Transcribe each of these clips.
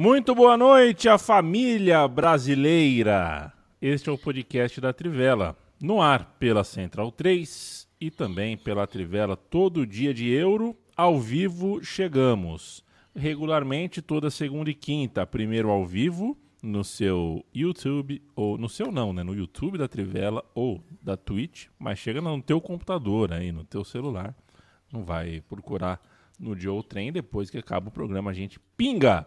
Muito boa noite, a família brasileira. Este é o podcast da Trivela, no ar pela Central 3 e também pela Trivela todo dia de euro, ao vivo chegamos. Regularmente toda segunda e quinta, primeiro ao vivo no seu YouTube ou no seu não, né, no YouTube da Trivela ou da Twitch, mas chega no teu computador aí, no teu celular. Não vai procurar no Joe Trem depois que acaba o programa a gente pinga.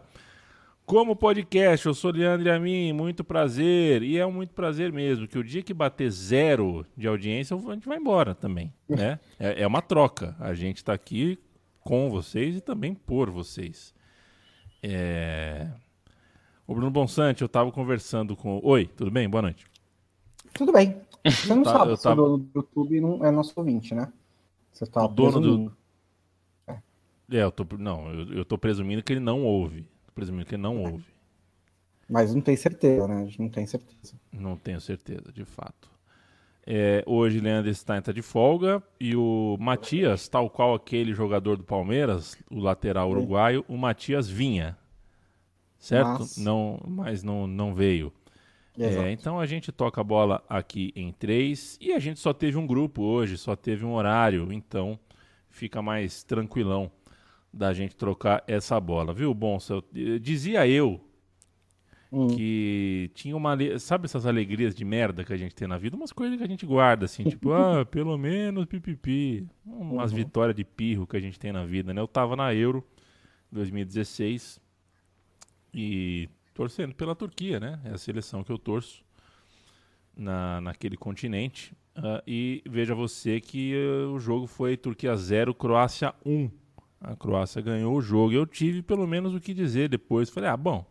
Como podcast, eu sou Leandro Amin, muito prazer. E é um muito prazer mesmo, que o dia que bater zero de audiência, a gente vai embora também, né? É, é uma troca. A gente está aqui com vocês e também por vocês. É... O Bruno Bonsante, eu estava conversando com... Oi, tudo bem? Boa noite. Tudo bem. Você não tá, sabe se tava... o dono do YouTube não é nosso ouvinte, né? Você tá o dono do... É, é eu tô... não, eu, eu tô presumindo que ele não ouve presumindo que não houve. Mas não tem certeza, né? A gente não tem certeza. Não tenho certeza, de fato. É, hoje Leandro Stein está de folga e o Matias, tal qual aquele jogador do Palmeiras, o lateral uruguaio, o Matias vinha. Certo? Mas... Não, mas não, não veio. É, então a gente toca a bola aqui em três e a gente só teve um grupo hoje, só teve um horário, então fica mais tranquilão da gente trocar essa bola, viu, Bonsa? Dizia eu hum. que tinha uma. Sabe essas alegrias de merda que a gente tem na vida? Umas coisas que a gente guarda, assim, tipo, ah, pelo menos pipipi. Umas uhum. vitórias de pirro que a gente tem na vida, né? Eu tava na Euro 2016 e torcendo pela Turquia, né? É a seleção que eu torço na, naquele continente. Uh, e veja você que uh, o jogo foi Turquia 0, Croácia 1 a Croácia ganhou o jogo. Eu tive pelo menos o que dizer depois. Falei, ah, bom.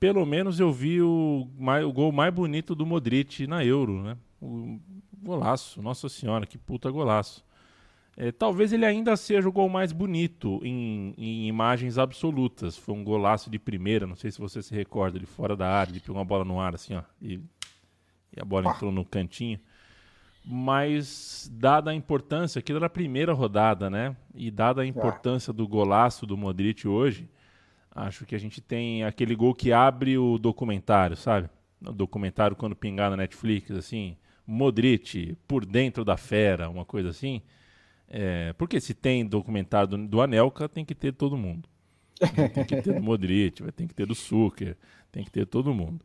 Pelo menos eu vi o, o gol mais bonito do Modric na Euro, né? O golaço, nossa senhora, que puta golaço. É, talvez ele ainda seja o gol mais bonito em, em, imagens absolutas. Foi um golaço de primeira, não sei se você se recorda, ele fora da área, ele pegou uma bola no ar assim, ó, e, e a bola entrou no cantinho mas dada a importância, aquilo era a primeira rodada, né? E dada a importância do golaço do Modric hoje, acho que a gente tem aquele gol que abre o documentário, sabe? O documentário quando pingar na Netflix, assim, Modric por dentro da fera, uma coisa assim. É, porque se tem documentário do, do Anelka, tem que ter todo mundo. Tem que ter do Modric, tem que ter do Suker, tem que ter todo mundo.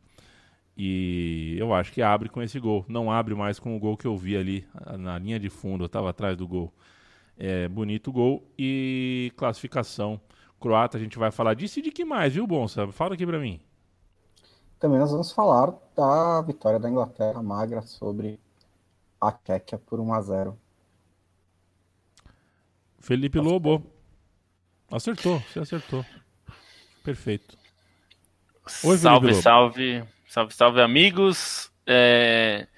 E eu acho que abre com esse gol. Não abre mais com o gol que eu vi ali na linha de fundo, eu estava atrás do gol. É, bonito gol e classificação croata. A gente vai falar disso e de que mais, viu, Bonsa? Fala aqui para mim. Também nós vamos falar da vitória da Inglaterra magra sobre a Quéquia por 1 a 0. Felipe Lobo. Acertou, você acertou. Perfeito. Oi, salve, salve. Salve, salve, amigos. É...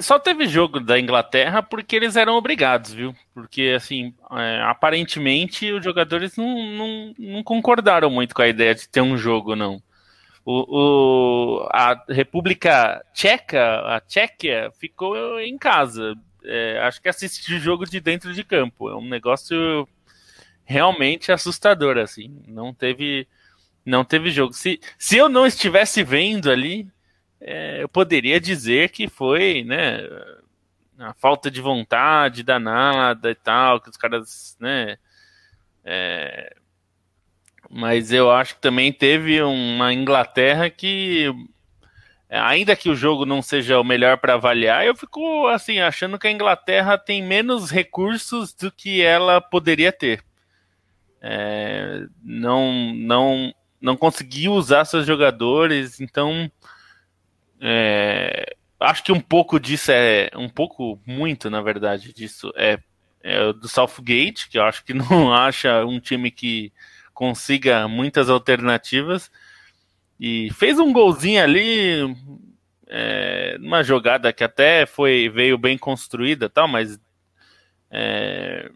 Só teve jogo da Inglaterra porque eles eram obrigados, viu? Porque, assim, é, aparentemente os jogadores não, não, não, concordaram muito com a ideia de ter um jogo, não. O, o a República Tcheca, a Tchequia, ficou em casa. É, acho que assistiu o jogo de dentro de campo. É um negócio realmente assustador, assim. Não teve não teve jogo. Se, se eu não estivesse vendo ali, é, eu poderia dizer que foi, né, a falta de vontade danada e tal, que os caras, né, é, mas eu acho que também teve uma Inglaterra que, ainda que o jogo não seja o melhor para avaliar, eu fico assim achando que a Inglaterra tem menos recursos do que ela poderia ter. É, não, não não conseguiu usar seus jogadores, então é, acho que um pouco disso é um pouco muito, na verdade, disso é, é do Southgate, que eu acho que não acha um time que consiga muitas alternativas e fez um golzinho ali, é, uma jogada que até foi veio bem construída, tal, mas é,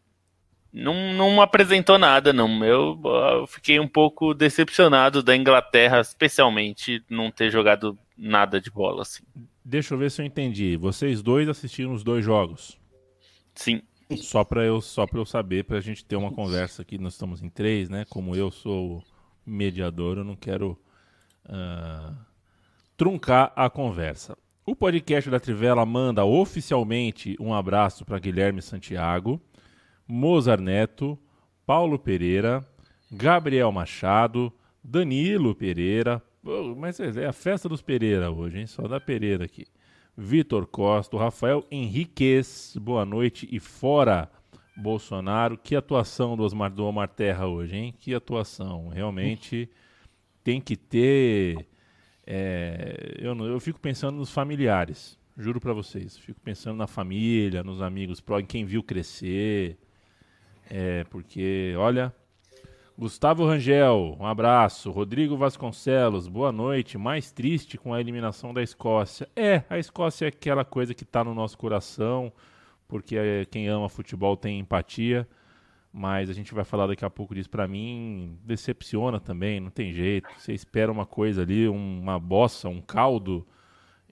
não, não apresentou nada, não. Eu, eu, fiquei um pouco decepcionado da Inglaterra, especialmente, não ter jogado nada de bola assim. Deixa eu ver se eu entendi. Vocês dois assistiram os dois jogos? Sim. Só para eu só eu saber, para a gente ter uma conversa aqui. Nós estamos em três, né? Como eu sou mediador, eu não quero uh, truncar a conversa. O podcast da Trivela manda oficialmente um abraço para Guilherme Santiago, Mozart Neto, Paulo Pereira, Gabriel Machado, Danilo Pereira. mas é a festa dos Pereira hoje, hein? Só da Pereira aqui. Vitor Costa, Rafael Henriquez, boa noite e fora Bolsonaro. Que atuação do Osmar, do Omar Terra hoje, hein? Que atuação. Realmente tem que ter. É, eu, eu fico pensando nos familiares, juro para vocês. Fico pensando na família, nos amigos, em quem viu crescer. É, porque, olha, Gustavo Rangel, um abraço. Rodrigo Vasconcelos, boa noite. Mais triste com a eliminação da Escócia. É, a Escócia é aquela coisa que está no nosso coração, porque é, quem ama futebol tem empatia. Mas a gente vai falar daqui a pouco disso. Para mim, decepciona também, não tem jeito. Você espera uma coisa ali, uma bossa, um caldo,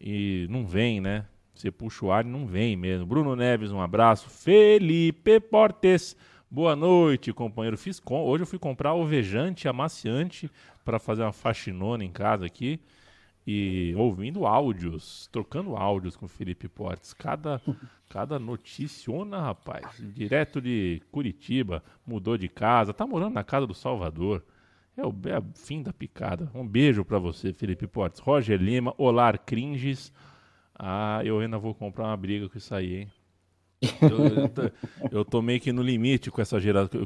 e não vem, né? Você puxa o ar e não vem mesmo. Bruno Neves, um abraço. Felipe Portes. Boa noite, companheiro. Fiz com... Hoje eu fui comprar ovejante amaciante para fazer uma faxinona em casa aqui e ouvindo áudios, trocando áudios com o Felipe Portes. Cada, cada noticiona, rapaz. Direto de Curitiba, mudou de casa, tá morando na casa do Salvador. É o, é o fim da picada. Um beijo para você, Felipe Portes. Roger Lima, Olar Cringes. Ah, eu ainda vou comprar uma briga com isso aí, hein? Eu, eu, tô, meio que no limite com essa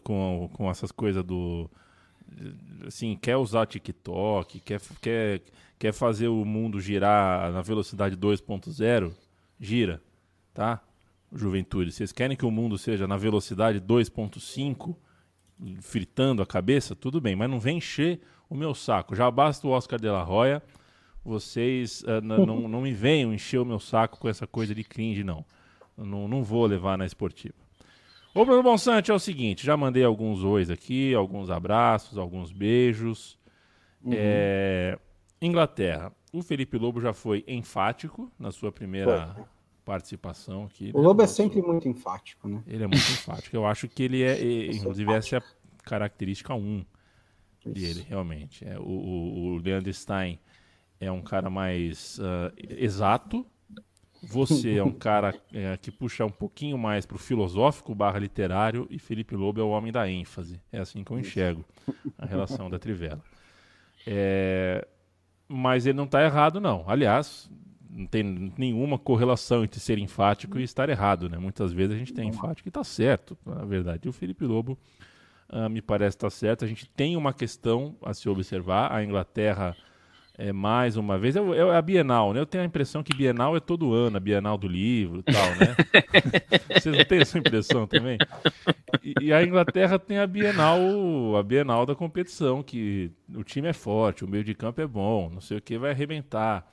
com, com essas coisas do. Assim, quer usar TikTok, quer, quer, quer fazer o mundo girar na velocidade 2.0, gira, tá? Juventude, vocês querem que o mundo seja na velocidade 2.5, fritando a cabeça? Tudo bem, mas não vem encher o meu saco. Já basta o Oscar de la Roya, vocês uh, não, não me venham encher o meu saco com essa coisa de cringe, não. Não, não vou levar na esportiva. Ô, Bruno Bonsante, é o seguinte: já mandei alguns ois aqui, alguns abraços, alguns beijos. Uhum. É, Inglaterra. O Felipe Lobo já foi enfático na sua primeira foi. participação aqui. O né, Lobo é sempre muito enfático, né? Ele é muito enfático. Eu acho que ele é, inclusive, essa é a característica 1 um dele, realmente. É, o, o, o Leandro Stein é um cara mais uh, exato, você é um cara é, que puxa um pouquinho mais para o filosófico barra literário e Felipe Lobo é o homem da ênfase. É assim que eu enxergo a relação da Trivela. É, mas ele não está errado, não. Aliás, não tem nenhuma correlação entre ser enfático e estar errado. Né? Muitas vezes a gente tem enfático e está certo, na verdade. E o Felipe Lobo uh, me parece estar tá certo. A gente tem uma questão a se observar. A Inglaterra é, mais uma vez. É, é, a Bienal, né? Eu tenho a impressão que Bienal é todo ano, a Bienal do livro e tal, né? Vocês não têm essa impressão também? E, e, a Inglaterra tem a Bienal, a Bienal da competição, que o time é forte, o meio de campo é bom, não sei o que, vai arrebentar.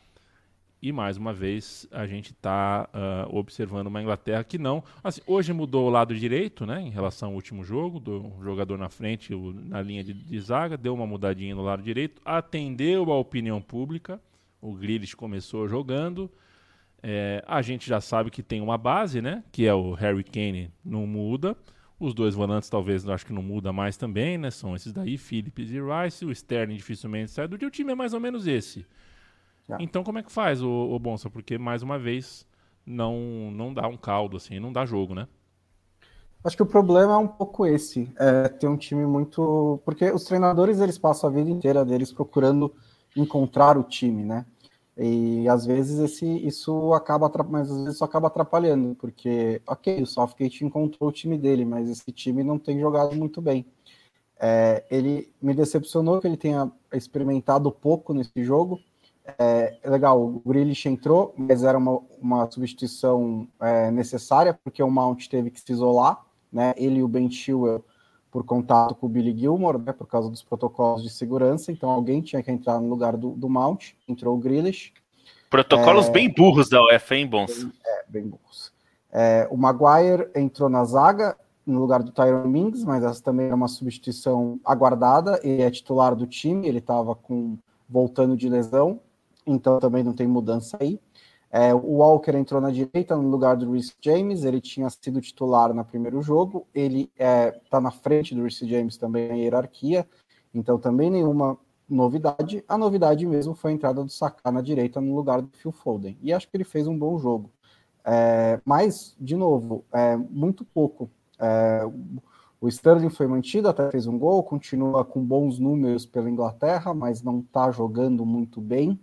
E mais uma vez a gente está uh, ah, observando uma Inglaterra que não. Assim, hoje mudou o lado direito, né? Em relação ao último jogo, do jogador na frente, o, na linha de, de, zaga, deu uma mudadinha no lado direito, atendeu a opinião pública. O Grealish começou jogando. É, a gente já sabe que tem uma base, né? Que é o Harry Kane, não muda. Os dois volantes talvez acho que não muda mais também, né? São esses daí, Phillips e Rice. O Sterling dificilmente sai do dia. O time é mais ou menos esse. É. Então como é que faz o, o Bonsa? Porque mais uma vez não não dá um caldo assim, não dá jogo, né? Acho que o problema é um pouco esse, é ter um time muito, porque os treinadores eles passam a vida inteira deles procurando encontrar o time, né? E às vezes esse, isso acaba, mas às vezes isso acaba atrapalhando, porque, ok, o Southgate encontrou o time dele, mas esse time não tem jogado muito bem. É, ele me decepcionou que ele tenha experimentado pouco nesse jogo, é, é, legal, o Grealish entrou, mas era uma, uma substituição é, necessária, porque o Mount teve que se isolar, né? Ele e o Ben Chilwell por contato com o Billy Gilmore, né? Por causa dos protocolos de segurança, então alguém tinha que entrar no lugar do, do Mount, entrou o Grealish. Protocolos é, bem burros da UEFA, hein, bons? Bem, é, bem burros. É, o Maguire entrou na zaga, no lugar do Tyron Mings, mas essa também era uma substituição aguardada, ele é titular do time, ele estava com voltando de lesão, então também não tem mudança aí. É, o Walker entrou na direita no lugar do Reece James, ele tinha sido titular no primeiro jogo, ele está é, tá na frente do Reece James também na hierarquia, Então também nenhuma novidade. A novidade mesmo foi a entrada do Saka na direita no lugar do Phil Foden. E acho que ele fez um bom jogo. É, mas, de novo, é, muito pouco. É, o Sterling foi mantido, até fez um gol, continua com bons números pela Inglaterra, mas não está jogando muito bem.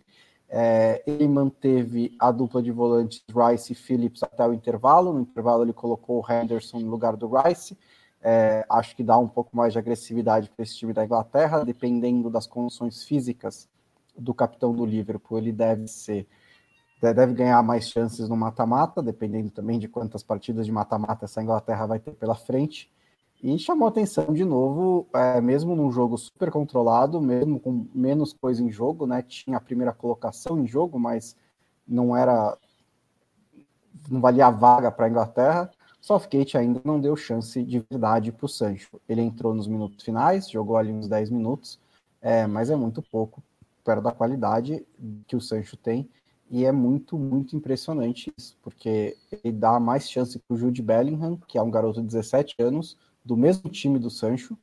É, ele manteve a dupla de volantes Rice e Phillips até o intervalo. No intervalo, ele colocou o Henderson no lugar do Rice. É, acho que dá um pouco mais de agressividade para esse time da Inglaterra, dependendo das condições físicas do capitão do Liverpool, ele deve ser deve ganhar mais chances no mata-mata, dependendo também de quantas partidas de mata-mata essa Inglaterra vai ter pela frente. E chamou atenção de novo, é, mesmo num jogo super controlado, mesmo com menos coisa em jogo, né? Tinha a primeira colocação em jogo, mas não era. não valia a vaga para a Inglaterra. Southgate ainda não deu chance de verdade para o Sancho. Ele entrou nos minutos finais, jogou ali uns 10 minutos, é, mas é muito pouco perto da qualidade que o Sancho tem. E é muito, muito impressionante isso, porque ele dá mais chance para o Jude Bellingham, que é um garoto de 17 anos, do mesmo time do Sancho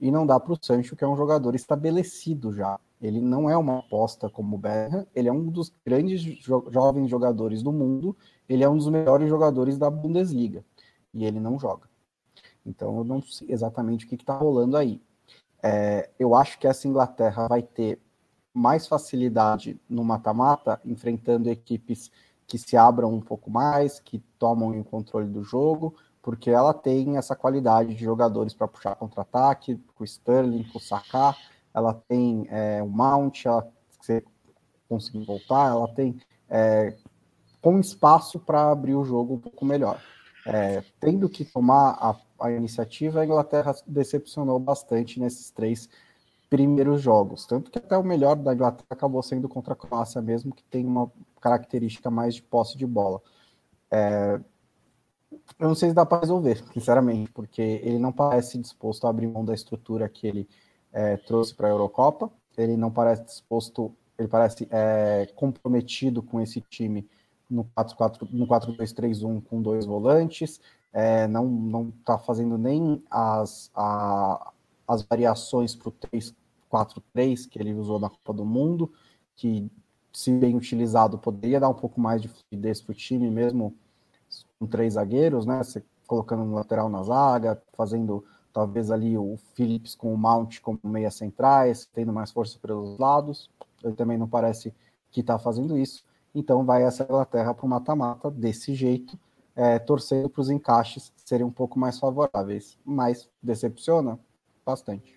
e não dá para o Sancho, que é um jogador estabelecido já. Ele não é uma aposta como o Bellingham, ele é um dos grandes jo jovens jogadores do mundo, ele é um dos melhores jogadores da Bundesliga e ele não joga. Então eu não sei exatamente o que está rolando aí. É, eu acho que essa Inglaterra vai ter mais facilidade no mata-mata, enfrentando equipes que se abram um pouco mais, que tomam o controle do jogo, porque ela tem essa qualidade de jogadores para puxar contra-ataque, com o Sterling, com o Saka, ela tem é, o Mount, ela se conseguir voltar, ela tem é, com espaço para abrir o jogo um pouco melhor. É, tendo que tomar a, a, iniciativa, a Inglaterra decepcionou bastante nesses três primeiros jogos, tanto que até o melhor da Inglaterra acabou sendo contra a Croácia mesmo, que tem uma característica mais de posse de bola. É, eu não sei se dá para resolver, sinceramente, porque ele não parece disposto a abrir mão da estrutura que ele é, trouxe para a Eurocopa. Ele não parece disposto, ele parece é, comprometido com esse time no 4-2-3-1 com dois volantes. É, não não está fazendo nem as, a, as variações para o 3-4-3 que ele usou na Copa do Mundo, que, se bem utilizado, poderia dar um pouco mais de fluidez para o time, mesmo com três zagueiros, né? Você colocando um lateral na zaga, fazendo talvez ali o Phillips com o Mount como meia centrais, tendo mais força pelos lados. Ele também não parece que está fazendo isso. Então vai essa Inglaterra para o mata-mata desse jeito, é, torcendo para os encaixes serem um pouco mais favoráveis. Mas decepciona bastante.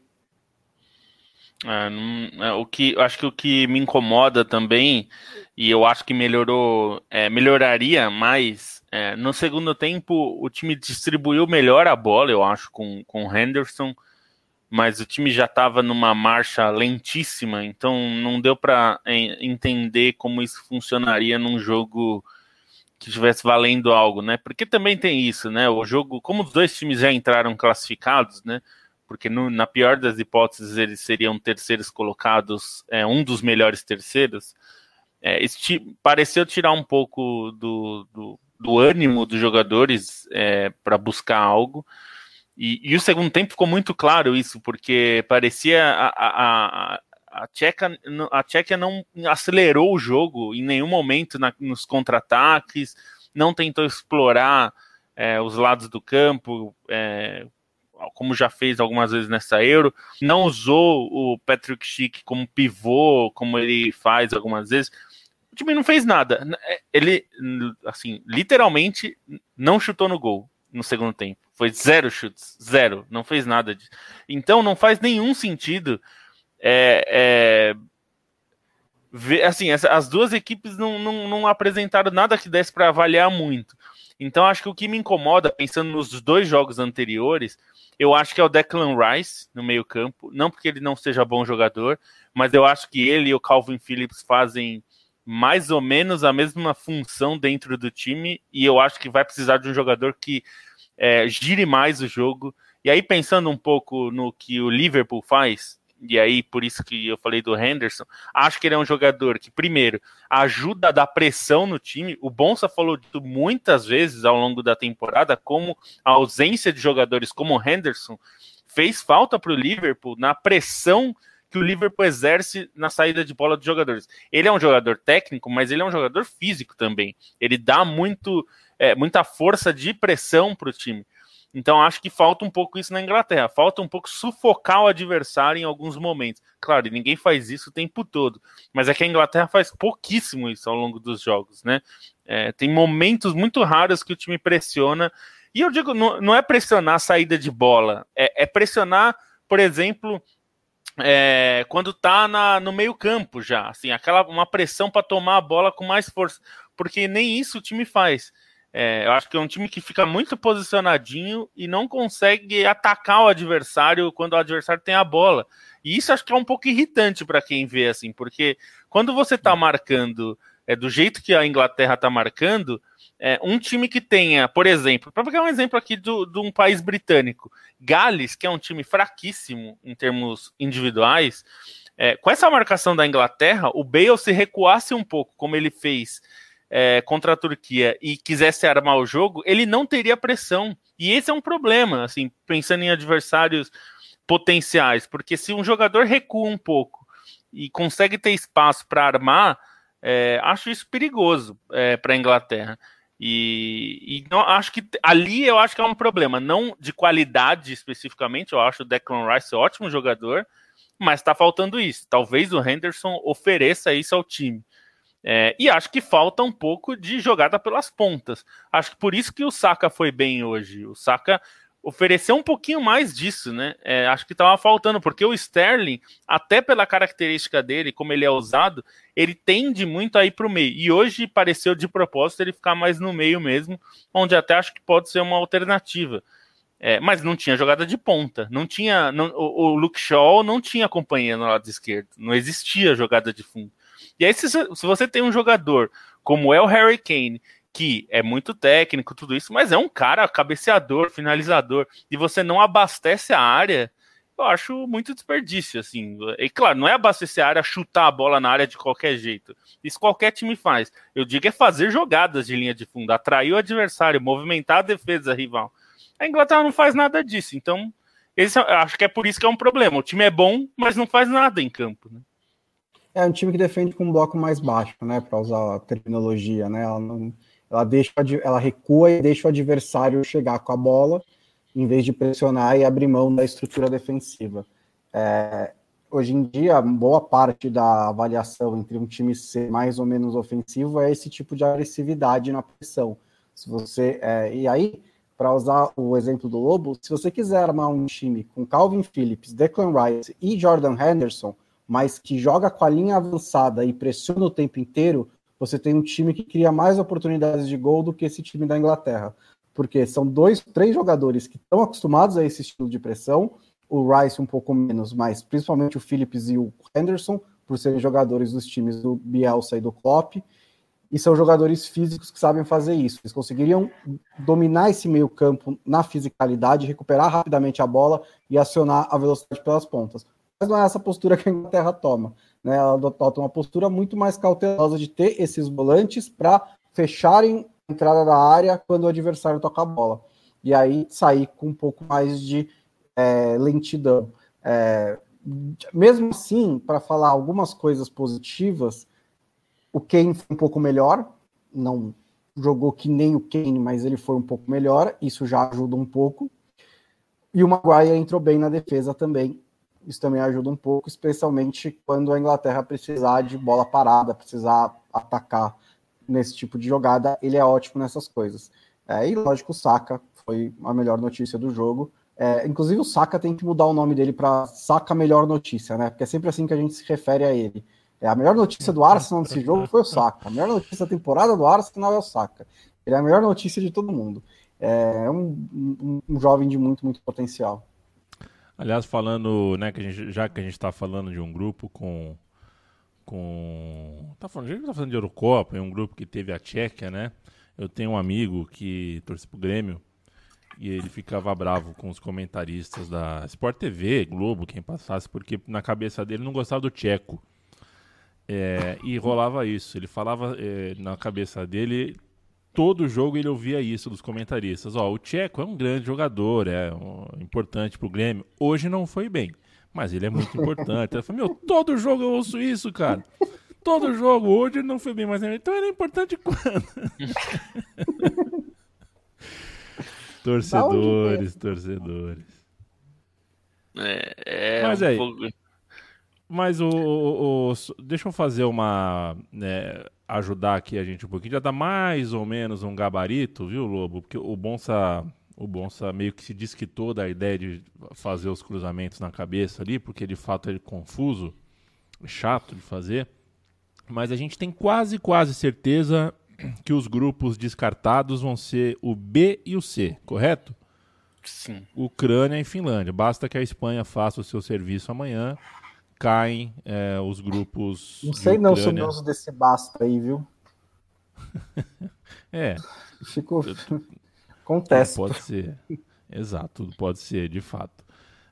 É, não, é, o que acho que o que me incomoda também e eu acho que melhorou, é, melhoraria mais é, no segundo tempo. O time distribuiu melhor a bola, eu acho, com com o Henderson, mas o time já estava numa marcha lentíssima, então não deu para é, entender como isso funcionaria num jogo que estivesse valendo algo, né? Porque também tem isso, né? O jogo, como os dois times já entraram classificados, né? Porque no, na pior das hipóteses eles seriam terceiros colocados, é, um dos melhores terceiros, é, pareceu tirar um pouco do, do, do ânimo dos jogadores é, para buscar algo. E, e, o segundo tempo ficou muito claro isso, porque parecia a, a, a, a, Tcheca, a Tchequia não acelerou o jogo em nenhum momento na, nos contra-ataques, não tentou explorar é, os lados do campo, é, como já fez algumas vezes nessa Euro, não usou o Patrick Schick como pivô, como ele faz algumas vezes. O time não fez nada. Ele, assim, literalmente não chutou no gol no segundo tempo. Foi zero chutes, zero. Não fez nada disso. Então não faz nenhum sentido. É, é, ver, assim, as, as, duas equipes não, não, não apresentaram nada que desse para avaliar muito. Então acho que o que me incomoda, pensando nos dois jogos anteriores, eu acho que é o Declan Rice no meio-campo, não porque ele não seja bom jogador, mas eu acho que ele e o Calvin Phillips fazem mais ou menos a mesma função dentro do time, e eu acho que vai precisar de um jogador que é, gire mais o jogo. E aí, pensando um pouco no que o Liverpool faz, e aí por isso que eu falei do Henderson, acho que ele é um jogador que, primeiro, ajuda a dar pressão no time. O Bonsa falou disso muitas vezes ao longo da temporada, como a ausência de jogadores como o Henderson fez falta para o Liverpool na pressão que o Liverpool exerce na saída de bola dos jogadores. Ele é um jogador técnico, mas ele é um jogador físico também. Ele dá muito, é, muita força de pressão para o time. Então acho que falta um pouco isso na Inglaterra. Falta um pouco sufocar o adversário em alguns momentos. Claro, ninguém faz isso o tempo todo, mas é que a Inglaterra faz pouquíssimo isso ao longo dos jogos, né? É, tem momentos muito raros que o time pressiona. E eu digo, não, não é pressionar a saída de bola, é, é pressionar, por exemplo, é, quando tá na, no meio campo já, assim, aquela uma pressão para tomar a bola com mais força, porque nem isso o time faz. É, eu acho que é um time que fica muito posicionadinho e não consegue atacar o adversário quando o adversário tem a bola. E isso acho que é um pouco irritante para quem vê assim, porque quando você está marcando é, do jeito que a Inglaterra está marcando, é, um time que tenha, por exemplo, para pegar um exemplo aqui de um país britânico, Gales, que é um time fraquíssimo em termos individuais, é, com essa marcação da Inglaterra, o Bale se recuasse um pouco, como ele fez é, contra a Turquia, e quisesse armar o jogo, ele não teria pressão. E esse é um problema, assim, pensando em adversários potenciais, porque se um jogador recua um pouco e consegue ter espaço para armar, é, acho isso perigoso é, para a Inglaterra. E, e não, acho que ali eu acho que é um problema, não de qualidade especificamente. Eu acho o Declan Rice ótimo jogador, mas está faltando isso. Talvez o Henderson ofereça isso ao time. É, e acho que falta um pouco de jogada pelas pontas. Acho que por isso que o Saka foi bem hoje. O Saka oferecer um pouquinho mais disso, né? É, acho que estava faltando, porque o Sterling, até pela característica dele, como ele é usado, ele tende muito a ir para o meio. E hoje pareceu de propósito ele ficar mais no meio mesmo, onde até acho que pode ser uma alternativa. É, mas não tinha jogada de ponta, não tinha. Não, o, o Luke Shaw não tinha companhia no lado esquerdo, não existia jogada de fundo. E aí, se, se você tem um jogador como é o Harry Kane, que é muito técnico, tudo isso, mas é um cara cabeceador, finalizador, e você não abastece a área, eu acho muito desperdício, assim. E claro, não é abastecer a área, chutar a bola na área de qualquer jeito. Isso qualquer time faz. Eu digo é fazer jogadas de linha de fundo, atrair o adversário, movimentar a defesa rival. A Inglaterra não faz nada disso, então esse, acho que é por isso que é um problema. O time é bom, mas não faz nada em campo. Né? É um time que defende com um bloco mais baixo, né? Para usar a terminologia, né? Ela não ela deixa, ela recua e deixa o adversário chegar com a bola, em vez de pressionar e abrir mão da estrutura defensiva. É, hoje em dia, boa parte da avaliação entre um time ser mais ou menos ofensivo é esse tipo de agressividade na pressão. Se você é, e aí, para usar o exemplo do Lobo, se você quiser armar um time com Calvin Phillips, Declan Rice e Jordan Henderson, mas que joga com a linha avançada e pressiona o tempo inteiro, você tem um time que cria mais oportunidades de gol do que esse time da Inglaterra. Porque são dois, três jogadores que estão acostumados a esse estilo de pressão, o Rice um pouco menos, mas principalmente o Phillips e o Henderson, por serem jogadores dos times do Bielsa e do Klopp, e são jogadores físicos que sabem fazer isso. Eles conseguiriam dominar esse meio campo na fisicalidade, recuperar rapidamente a bola e acionar a velocidade pelas pontas. Não é essa postura que a Inglaterra toma né, ela adota uma postura muito mais cautelosa de ter esses volantes para fecharem a entrada da área quando o adversário toca a bola. E aí sair com um pouco mais de é, lentidão. É, mesmo assim, para falar algumas coisas positivas, o Kane foi um pouco melhor, não jogou que nem o Kane, mas ele foi um pouco melhor, isso já ajuda um pouco. E o Maguire entrou bem na defesa também, isso também ajuda um pouco, especialmente quando a Inglaterra precisar de bola parada, precisar atacar nesse tipo de jogada, ele é ótimo nessas coisas. É, e lógico, o Saka foi a melhor notícia do jogo. É, inclusive o Saka tem que mudar o nome dele para Saka Melhor Notícia, né? Porque é sempre assim que a gente se refere a ele. É, a melhor notícia do Arsenal nesse jogo foi o Saka. A melhor notícia da temporada do Arsenal é o Saka. Ele é a melhor notícia de todo mundo. É um, um, um jovem de muito, muito potencial. Aliás, falando, né, que gente, já que a gente está falando de um grupo com. com tá falando, a gente tá falando de Eurocopa, é um grupo que teve a Tchequia, né? Eu tenho um amigo que torce pro Grêmio e ele ficava bravo com os comentaristas da Sport TV, Globo, quem passasse, porque na cabeça dele não gostava do tcheco. É, e rolava isso. Ele falava é, na cabeça dele todo jogo ele ouvia isso dos comentaristas. Ó, o Tcheco é um grande jogador, é um, importante pro Grêmio. Hoje não foi bem, mas ele é muito importante. Ele falou, meu, todo jogo eu ouço isso, cara. Todo jogo, hoje ele não foi bem, mas então era importante quando? torcedores, torcedores. É, é mas um aí, pouco... mas o, o, o, deixa eu fazer uma né, ajudar aqui a gente um pouquinho. Já dá mais ou menos um gabarito, viu, Lobo? Porque o Bonsa, o Bonsa meio que se desquitou da ideia de fazer os cruzamentos na cabeça ali, porque de fato é confuso, chato de fazer. Mas a gente tem quase, quase certeza que os grupos descartados vão ser o B e o C, correto? Sim. Ucrânia e Finlândia. Basta que a Espanha faça o seu serviço amanhã caem é, os grupos. Não sei não sobre o uso desse basta aí, viu? é. Ficou. Acontece. Pode ser. Exato, tudo pode ser, de fato.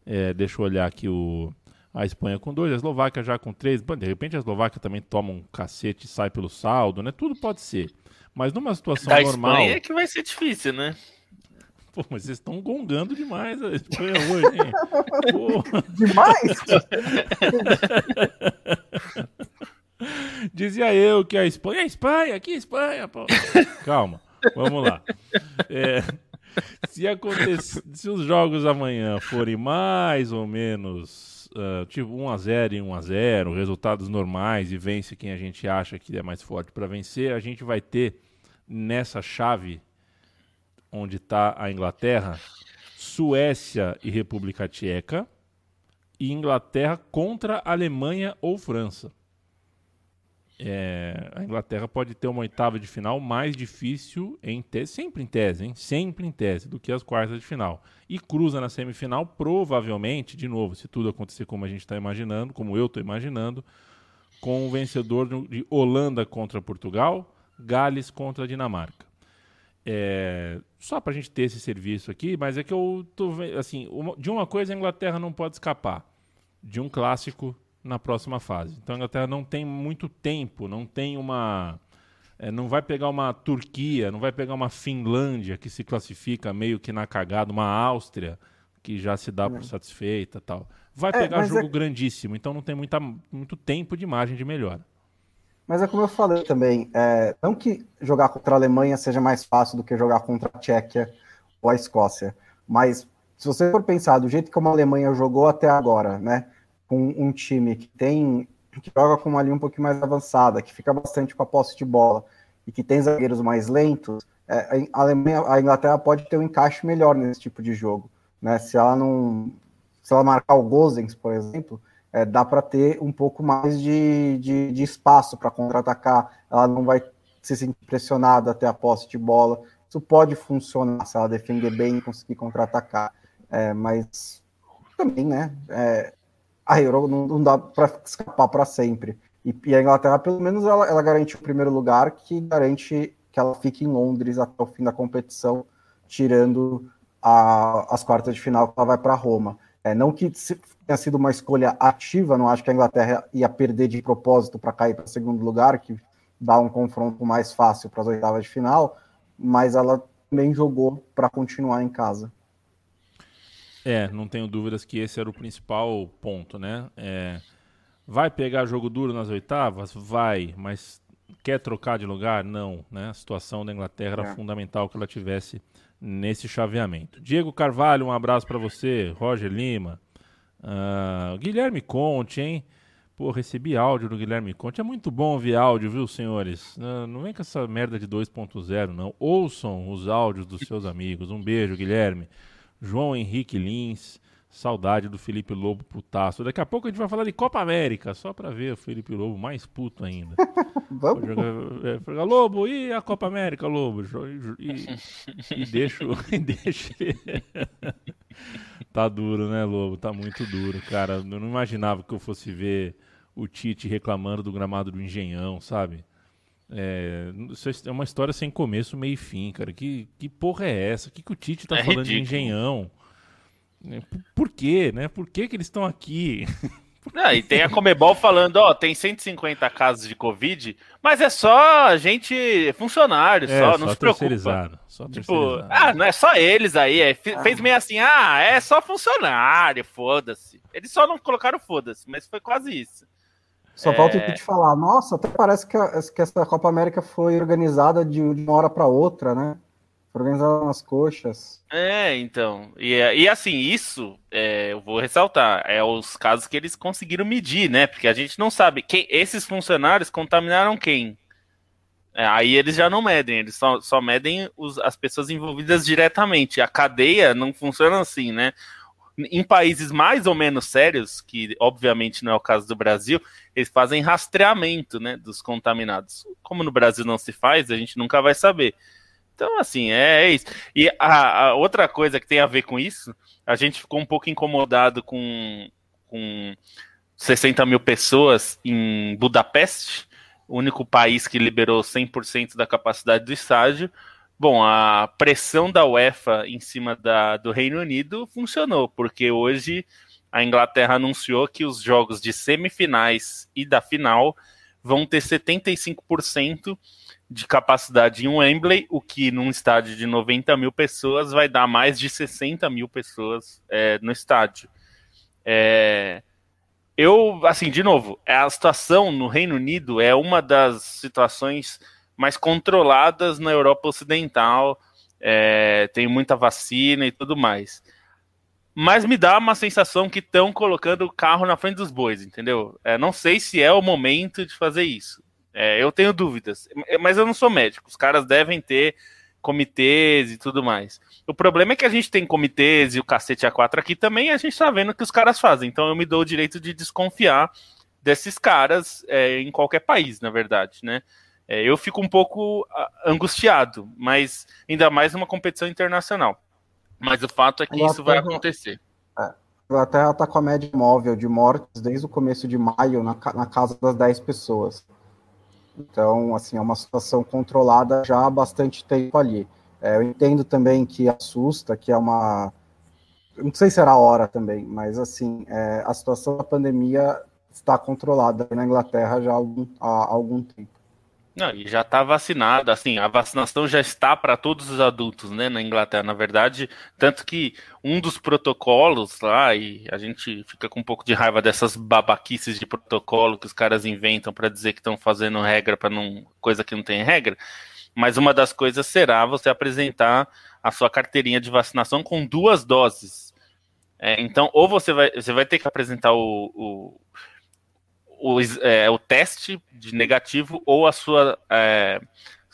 É, deixa eu olhar aqui o, a Espanha com dois, a Eslováquia já com três. de repente a Eslováquia também toma um cacete e sai pelo saldo, né? Tudo pode ser. Mas numa situação da normal. Espanha é que vai ser difícil, né? Pô, mas vocês estão gongando demais a Espanha hoje, hein? Demais? Dizia eu que a Espanha. É Espanha, aqui é Espanha, pô. Calma, vamos lá. É, se, acontecer, se os jogos amanhã forem mais ou menos uh, tipo 1x0 e 1x0, resultados normais e vence quem a gente acha que é mais forte para vencer, a gente vai ter nessa chave onde está a Inglaterra, Suécia e República Tcheca, e Inglaterra contra Alemanha ou França. É, a Inglaterra pode ter uma oitava de final mais difícil em tese, sempre em tese, hein? Sempre em tese, do que as quartas de final. E cruza na semifinal, provavelmente, de novo, se tudo acontecer como a gente está imaginando, como eu estou imaginando, com o vencedor de Holanda contra Portugal, Gales contra Dinamarca. É, só para a gente ter esse serviço aqui, mas é que eu tô assim, uma, de uma coisa a Inglaterra não pode escapar, de um clássico na próxima fase. Então a Inglaterra não tem muito tempo, não tem uma é, não vai pegar uma Turquia, não vai pegar uma Finlândia que se classifica meio que na cagada, uma Áustria que já se dá por satisfeita, tal. Vai é, pegar jogo é... grandíssimo, então não tem muita, muito tempo de margem de melhora. Mas é como eu falei também, é, não que jogar contra a Alemanha seja mais fácil do que jogar contra a Tchequia ou a Escócia, mas se você for pensar do jeito que a Alemanha jogou até agora, né, com um time que tem que joga com uma linha um pouquinho mais avançada, que fica bastante com a posse de bola e que tem zagueiros mais lentos, é, a Alemanha, a Inglaterra pode ter um encaixe melhor nesse tipo de jogo, né? Se ela não, se ela marcar o Gozens, por exemplo, é, dá para ter um pouco mais de, de, de espaço para contra-atacar, ela não vai se sentir pressionada até a posse de bola. Isso pode funcionar se ela defender bem e conseguir contra-atacar, é, mas também, né? É, a Euro não, não dá para escapar para sempre. E, e, a Inglaterra, pelo menos, ela, ela garante o primeiro lugar, que garante que ela fique em Londres até o fim da competição, tirando a, as quartas de final que ela vai para Roma. É, não que tenha sido uma escolha ativa, não acho que a Inglaterra ia perder de propósito para cair para segundo lugar, que dá um confronto mais fácil para as oitavas de final, mas ela também jogou para continuar em casa. É, não tenho dúvidas que esse era o principal ponto, né? É, vai pegar jogo duro nas oitavas? Vai, mas quer trocar de lugar? Não, né? A situação da Inglaterra era é. fundamental que ela tivesse nesse chaveamento. Diego Carvalho, um abraço para você. Roger Lima. Uh, Guilherme Conte, hein? Pô, recebi áudio do Guilherme Conte. É muito bom ouvir áudio, viu, senhores? Uh, não vem com essa merda de 2.0, não. Ouçam os áudios dos seus amigos. Um beijo, Guilherme. João Henrique Lins. Saudade do Felipe Lobo putaço. Daqui a pouco a gente vai falar de Copa América, só para ver o Felipe Lobo mais puto ainda. Vamos. Jogar, é, Lobo, e a Copa América, Lobo? E, e deixa. E deixa... tá duro, né, Lobo? Tá muito duro, cara. Eu não imaginava que eu fosse ver o Tite reclamando do gramado do Engenhão, sabe? É, é uma história sem começo, meio e fim, cara. Que, que porra é essa? O que, que o Tite tá é falando ridículo. de Engenhão? É, por, quê, né? Por que, que eles estão aqui? Não, e tem a Comebol falando, ó, tem 150 casos de Covid, mas é só gente funcionário, é, só, só, não se preocupa. Só tipo, ah, não é só eles aí, é, fez meio assim, ah, é só funcionário, foda-se. Eles só não colocaram foda-se, mas foi quase isso. Só falta é... te falar, nossa, até parece que, a, que essa Copa América foi organizada de, de uma hora para outra, né? Organizado nas coxas. É, então. E, e assim, isso é, eu vou ressaltar, é os casos que eles conseguiram medir, né? Porque a gente não sabe quem esses funcionários contaminaram quem. É, aí eles já não medem, eles só, só medem os, as pessoas envolvidas diretamente. A cadeia não funciona assim, né? Em países mais ou menos sérios, que obviamente não é o caso do Brasil, eles fazem rastreamento né, dos contaminados. Como no Brasil não se faz, a gente nunca vai saber. Então, assim, é, é isso. E a, a, outra coisa que tem a ver com isso, a gente ficou um pouco incomodado com, com 60 mil pessoas em Budapeste, o único país que liberou 100% da capacidade do estádio. Bom, a pressão da UEFA em cima da, do Reino Unido funcionou, porque hoje a Inglaterra anunciou que os jogos de semifinais e da final vão ter 75% de capacidade em Wembley, o que num estádio de 90 mil pessoas vai dar mais de 60 mil pessoas é, no estádio. É, eu, assim, de novo, a situação no Reino Unido é uma das situações mais controladas na Europa Ocidental, é, tem muita vacina e tudo mais. Mas me dá uma sensação que estão colocando o carro na frente dos bois, entendeu? É, não sei se é o momento de fazer isso. É, eu tenho dúvidas, mas eu não sou médico. Os caras devem ter comitês e tudo mais. O problema é que a gente tem comitês e o cacete A4 aqui também, e a gente tá vendo o que os caras fazem. Então eu me dou o direito de desconfiar desses caras é, em qualquer país, na verdade, né? É, eu fico um pouco angustiado, mas ainda mais numa competição internacional. Mas o fato é que isso vai acontecer. É, a Inglaterra está com a média móvel de mortes desde o começo de maio na, na casa das 10 pessoas. Então, assim, é uma situação controlada já há bastante tempo ali. É, eu entendo também que assusta, que é uma. Não sei se era a hora também, mas assim, é, a situação da pandemia está controlada na Inglaterra já há algum, há algum tempo. Não, e já está vacinado, assim, a vacinação já está para todos os adultos, né, na Inglaterra, na verdade, tanto que um dos protocolos lá, e a gente fica com um pouco de raiva dessas babaquices de protocolo que os caras inventam para dizer que estão fazendo regra para não coisa que não tem regra, mas uma das coisas será você apresentar a sua carteirinha de vacinação com duas doses. É, então, ou você vai, você vai ter que apresentar o, o o, é, o teste de negativo ou a sua é,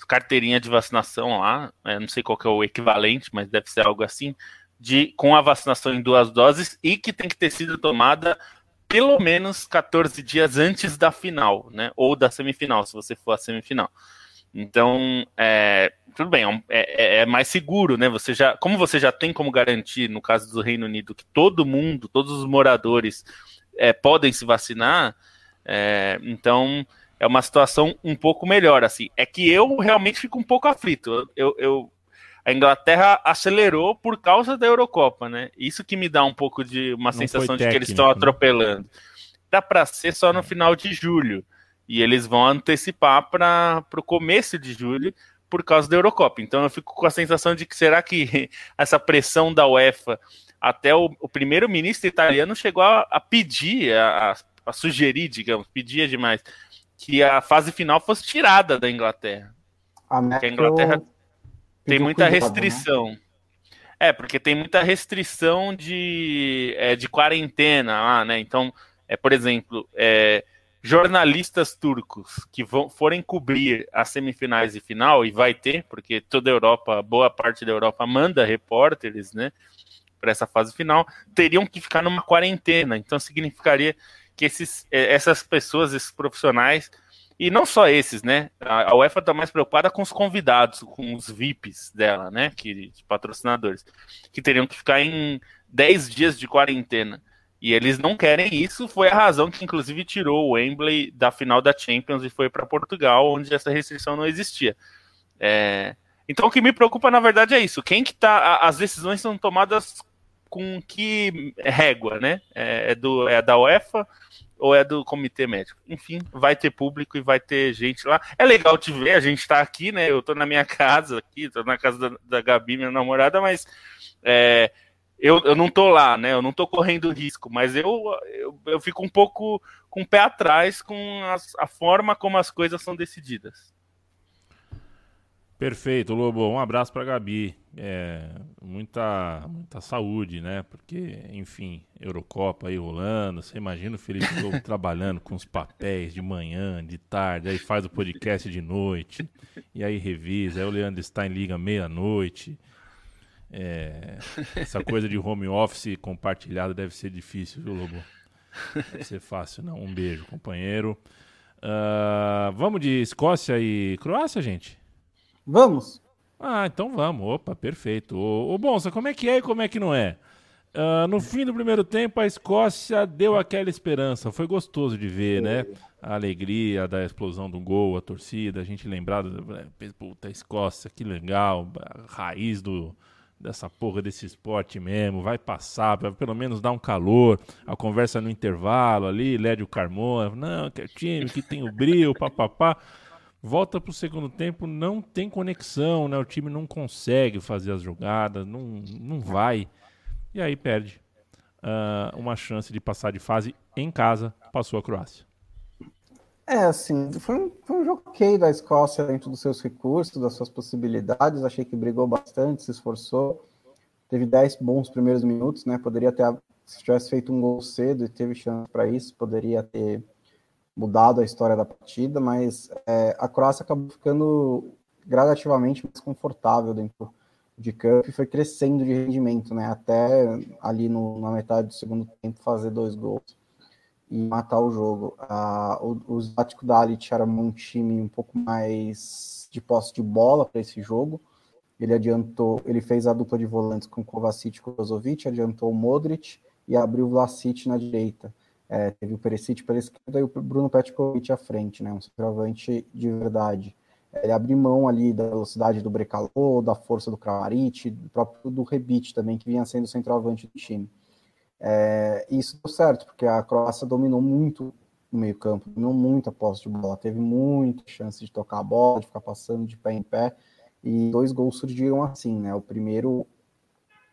carteirinha de vacinação lá, é, não sei qual é o equivalente, mas deve ser algo assim, de com a vacinação em duas doses e que tem que ter sido tomada pelo menos 14 dias antes da final, né? Ou da semifinal, se você for a semifinal. Então, é, tudo bem, é, é, é, mais seguro, né? Você já, como você já tem como garantir, no caso do Reino Unido, que todo mundo, todos os moradores é, podem se vacinar, é, então é uma situação um pouco melhor. assim. É que eu realmente fico um pouco aflito. Eu, eu, a Inglaterra acelerou por causa da Eurocopa, né? Isso que me dá um pouco de uma Não sensação de que eles estão né? atropelando. Dá para ser só no final de julho. E eles vão antecipar para o começo de julho por causa da Eurocopa. Então eu fico com a sensação de que será que essa pressão da UEFA até o, o primeiro-ministro italiano chegou a, a pedir a, a a sugerir, digamos, pedia demais, que a fase final fosse tirada da Inglaterra. A a Inglaterra tem muita cuidado, né? restrição. Né? É, porque tem muita restrição de, é, de quarentena lá, né? Então, é, por exemplo, é, jornalistas turcos que vão, forem cobrir as semifinais e final, e vai ter, porque toda a Europa, boa parte da Europa manda repórteres, né? Para essa fase final, teriam que ficar numa quarentena. Então significaria que esses, é, essas pessoas, esses profissionais, e não só esses, né? A UEFA está mais preocupada com os convidados, com os VIPs dela, né? Que, de patrocinadores, que teriam que ficar em 10 dias de quarentena. E eles não querem isso, foi a razão que inclusive tirou o Wembley da final da Champions e foi para Portugal, onde essa restrição não existia. É... Então o que me preocupa na verdade é isso. Quem que tá. As decisões são tomadas com que régua, né? É, é, do, é da UEFA ou é do comitê médico. Enfim, vai ter público e vai ter gente lá. É legal te ver, a gente tá aqui, né? Eu tô na minha casa aqui, tô na casa da, da Gabi, minha namorada, mas é, eu, eu não tô lá, né? Eu não tô correndo risco, mas eu, eu, eu fico um pouco com o pé atrás com as, a forma como as coisas são decididas. Lobo. Um abraço para Gabi. É, muita, muita saúde, né? Porque, enfim, Eurocopa aí rolando. Você imagina o Felipe Lobo trabalhando com os papéis de manhã, de tarde, aí faz o podcast de noite, e aí revisa. Aí o Leandro Stein liga meia-noite. É, essa coisa de home office compartilhado deve ser difícil, viu, Lobo? Deve ser fácil, não. Um beijo, companheiro. Uh, vamos de Escócia e Croácia, gente? Vamos. Ah, então vamos. Opa, perfeito. Ô, ô Bonsa, como é que é e como é que não é? Uh, no fim do primeiro tempo, a Escócia deu aquela esperança. Foi gostoso de ver, né? A alegria da explosão do gol, a torcida, a gente lembrado, puta, Escócia, que legal, a raiz do, dessa porra desse esporte mesmo, vai passar, vai pelo menos dar um calor, a conversa no intervalo ali, Lédio Carmona, não, que é time que tem o brilho, papapá. Volta para o segundo tempo, não tem conexão, né? O time não consegue fazer as jogadas, não, não vai. E aí perde uh, uma chance de passar de fase em casa, passou a Croácia. É, assim, foi um, foi um jogo ok da Escócia dentro dos seus recursos, das suas possibilidades. Achei que brigou bastante, se esforçou. Teve 10 bons primeiros minutos, né? Poderia ter, se tivesse feito um gol cedo e teve chance para isso, poderia ter mudado a história da partida, mas é, a Croácia acabou ficando gradativamente mais confortável dentro de campo e foi crescendo de rendimento, né? Até ali no, na metade do segundo tempo fazer dois gols e matar o jogo. Ah, o, o Zlatko era um time um pouco mais de posse de bola para esse jogo. Ele adiantou, ele fez a dupla de volantes com Kovacic e Kozovic, adiantou o Modric e abriu o Vlasic na direita. É, teve o Perisic pela esquerda e o Bruno Petkovic à frente, né? Um centroavante de verdade. Ele abriu mão ali da velocidade do Brecalô, da força do Kramaric, do próprio do Rebic também, que vinha sendo centroavante do time. É, isso deu certo, porque a Croácia dominou muito o meio campo, dominou muito a posse de bola, teve muita chance de tocar a bola, de ficar passando de pé em pé, e dois gols surgiram assim, né? O primeiro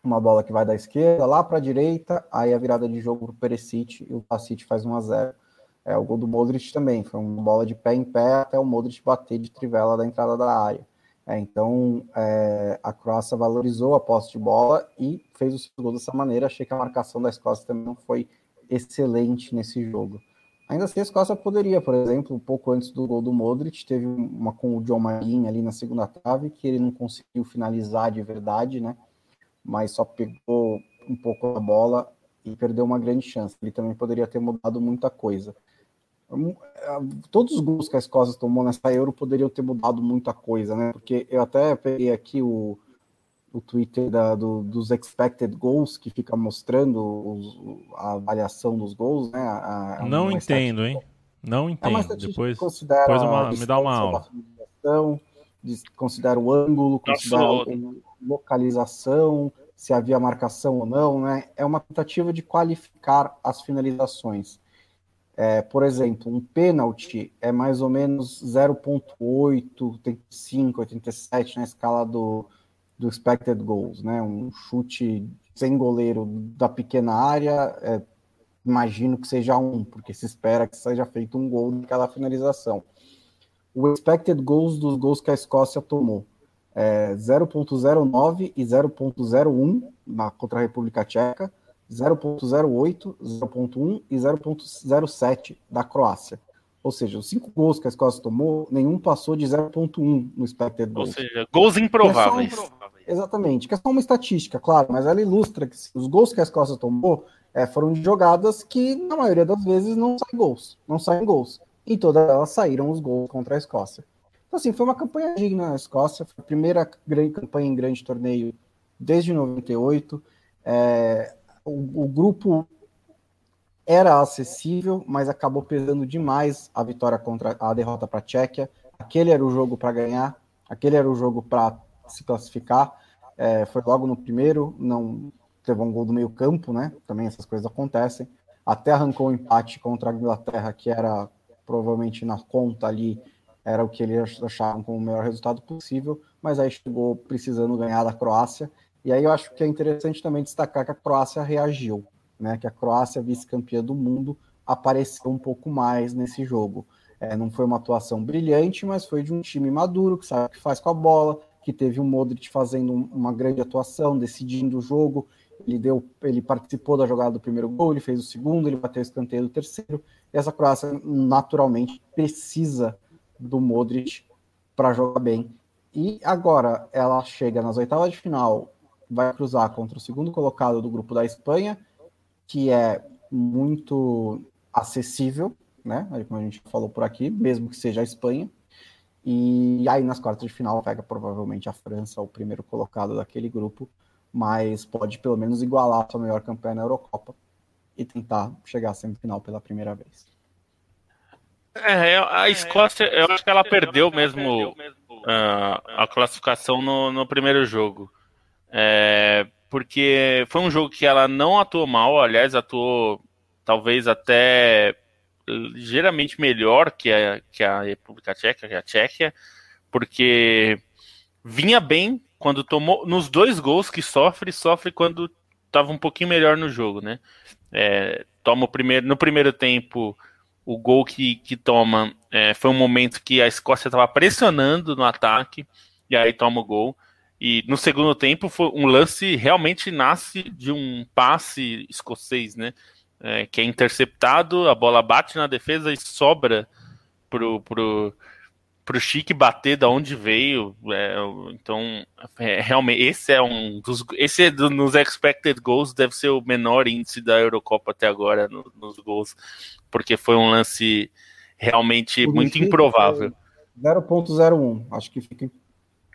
uma bola que vai da esquerda lá para a direita, aí a virada de jogo para o Perisic e o Pacite faz 1 a 0 é, o gol do Modric também, foi uma bola de pé em pé até o Modric bater de trivela da entrada da área. É, então, é, a Croácia valorizou a posse de bola e fez o segundo gol dessa maneira. Achei que a marcação da Escócia também não foi excelente nesse jogo. Ainda assim, a Escócia poderia, por exemplo, um pouco antes do gol do Modric, teve uma com o John Marinho ali na segunda trave, que ele não conseguiu finalizar de verdade, né? Mas só pegou um pouco a bola e perdeu uma grande chance. Ele também poderia ter mudado muita coisa. Todos os gols que a Escócia tomou nessa Euro poderiam ter mudado muita coisa, né? Porque eu até peguei aqui o, o Twitter da, do, dos expected goals que fica mostrando os, a avaliação dos gols, né? A, a Não entendo, hein? Não é entendo. É depois, depois uma, me dá uma aula. Considera o ângulo, considera localização, se havia marcação ou não, né? É uma tentativa de qualificar as finalizações. É, por exemplo, um pênalti é mais ou menos 0.8, 85, 87 na escala do, do expected goals, né? Um chute sem goleiro da pequena área, é, imagino que seja um, porque se espera que seja feito um gol naquela finalização. O expected goals dos gols que a Escócia tomou é, 0.09 e 0.01 na, contra a República Tcheca, 0.08, 0.1 e 0.07 da Croácia. Ou seja, os cinco gols que a Escócia tomou, nenhum passou de 0.1 no expected goals. Ou seja, gols improváveis. É exatamente, que é só uma estatística, claro, mas ela ilustra que os gols que a Escócia tomou é, foram de jogadas que, na maioria das vezes, não saem gols. Não saem gols. Em todas elas saíram os gols contra a Escócia. Então, assim, foi uma campanha digna na Escócia, foi a primeira grande campanha em grande torneio desde 98. É, o, o, grupo era acessível, mas acabou pesando demais a vitória contra a derrota para a Tchequia. Aquele era o jogo para ganhar, aquele era o jogo para se classificar. É, foi logo no primeiro, não teve um gol do meio campo, né? Também essas coisas acontecem. até arrancou um empate contra a Inglaterra, que era provavelmente na conta ali, era o que eles achavam como o melhor resultado possível, mas aí chegou precisando ganhar da Croácia. E aí eu acho que é interessante também destacar que a Croácia reagiu, né? Que a Croácia, vice-campeã do mundo, apareceu um pouco mais nesse jogo. É, não foi uma atuação brilhante, mas foi de um time maduro, que sabe o que faz com a bola, que teve o Modric fazendo uma grande atuação, decidindo o jogo. Ele deu, ele participou da jogada do primeiro gol, ele fez o segundo, ele bateu o escanteio do terceiro. E essa Croácia naturalmente precisa do Modric para jogar bem. E agora ela chega nas oitavas de final, vai cruzar contra o segundo colocado do grupo da Espanha, que é muito acessível, né? Como a gente falou por aqui, mesmo que seja a Espanha. E aí nas quartas de final pega provavelmente a França, o primeiro colocado daquele grupo, mas pode pelo menos igualar a sua melhor campanha na Eurocopa e tentar chegar à semifinal pela primeira vez. É, a Escócia, eu acho que ela perdeu mesmo uh, a classificação no, no primeiro jogo. É, porque foi um jogo que ela não atuou mal, aliás, atuou talvez até ligeiramente melhor que a, que a República Tcheca, que a Tchequia, porque vinha bem quando tomou. Nos dois gols que sofre, sofre quando estava um pouquinho melhor no jogo, né? É, toma o primeiro, no primeiro tempo, o gol que, que toma é, foi um momento que a Escócia estava pressionando no ataque, e aí toma o gol. E no segundo tempo foi um lance realmente nasce de um passe escocês, né? é, que é interceptado, a bola bate na defesa e sobra pro, pro, pro Chique bater da onde veio. É, então, é, realmente, esse é um dos. Esse é do, nos expected goals deve ser o menor índice da Eurocopa até agora no, nos gols, porque foi um lance realmente muito improvável. 0.01, acho que fica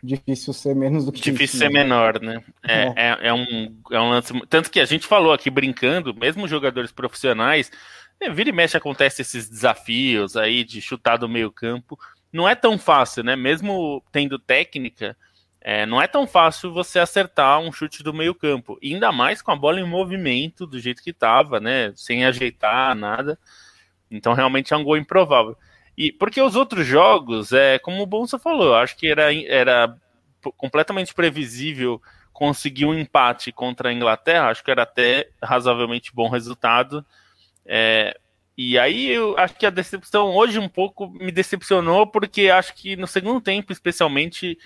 difícil ser menos do que Difícil ser menor, né? É, é. é, é, um, é um lance. Tanto que a gente falou aqui brincando, mesmo jogadores profissionais, né, vira e mexe acontece esses desafios aí de chutar do meio campo. Não é tão fácil, né? Mesmo tendo técnica, é, não é tão fácil você acertar um chute do meio campo. ainda mais com a bola em movimento, do jeito que estava, né? Sem ajeitar nada. Então realmente é um gol improvável. E porque os outros jogos, é como o Bonsa falou, acho que era, era completamente previsível conseguir um empate contra a Inglaterra, acho que era até razoavelmente bom resultado. É, e aí eu acho que a decepção hoje um pouco me decepcionou, porque acho que no segundo tempo, especialmente,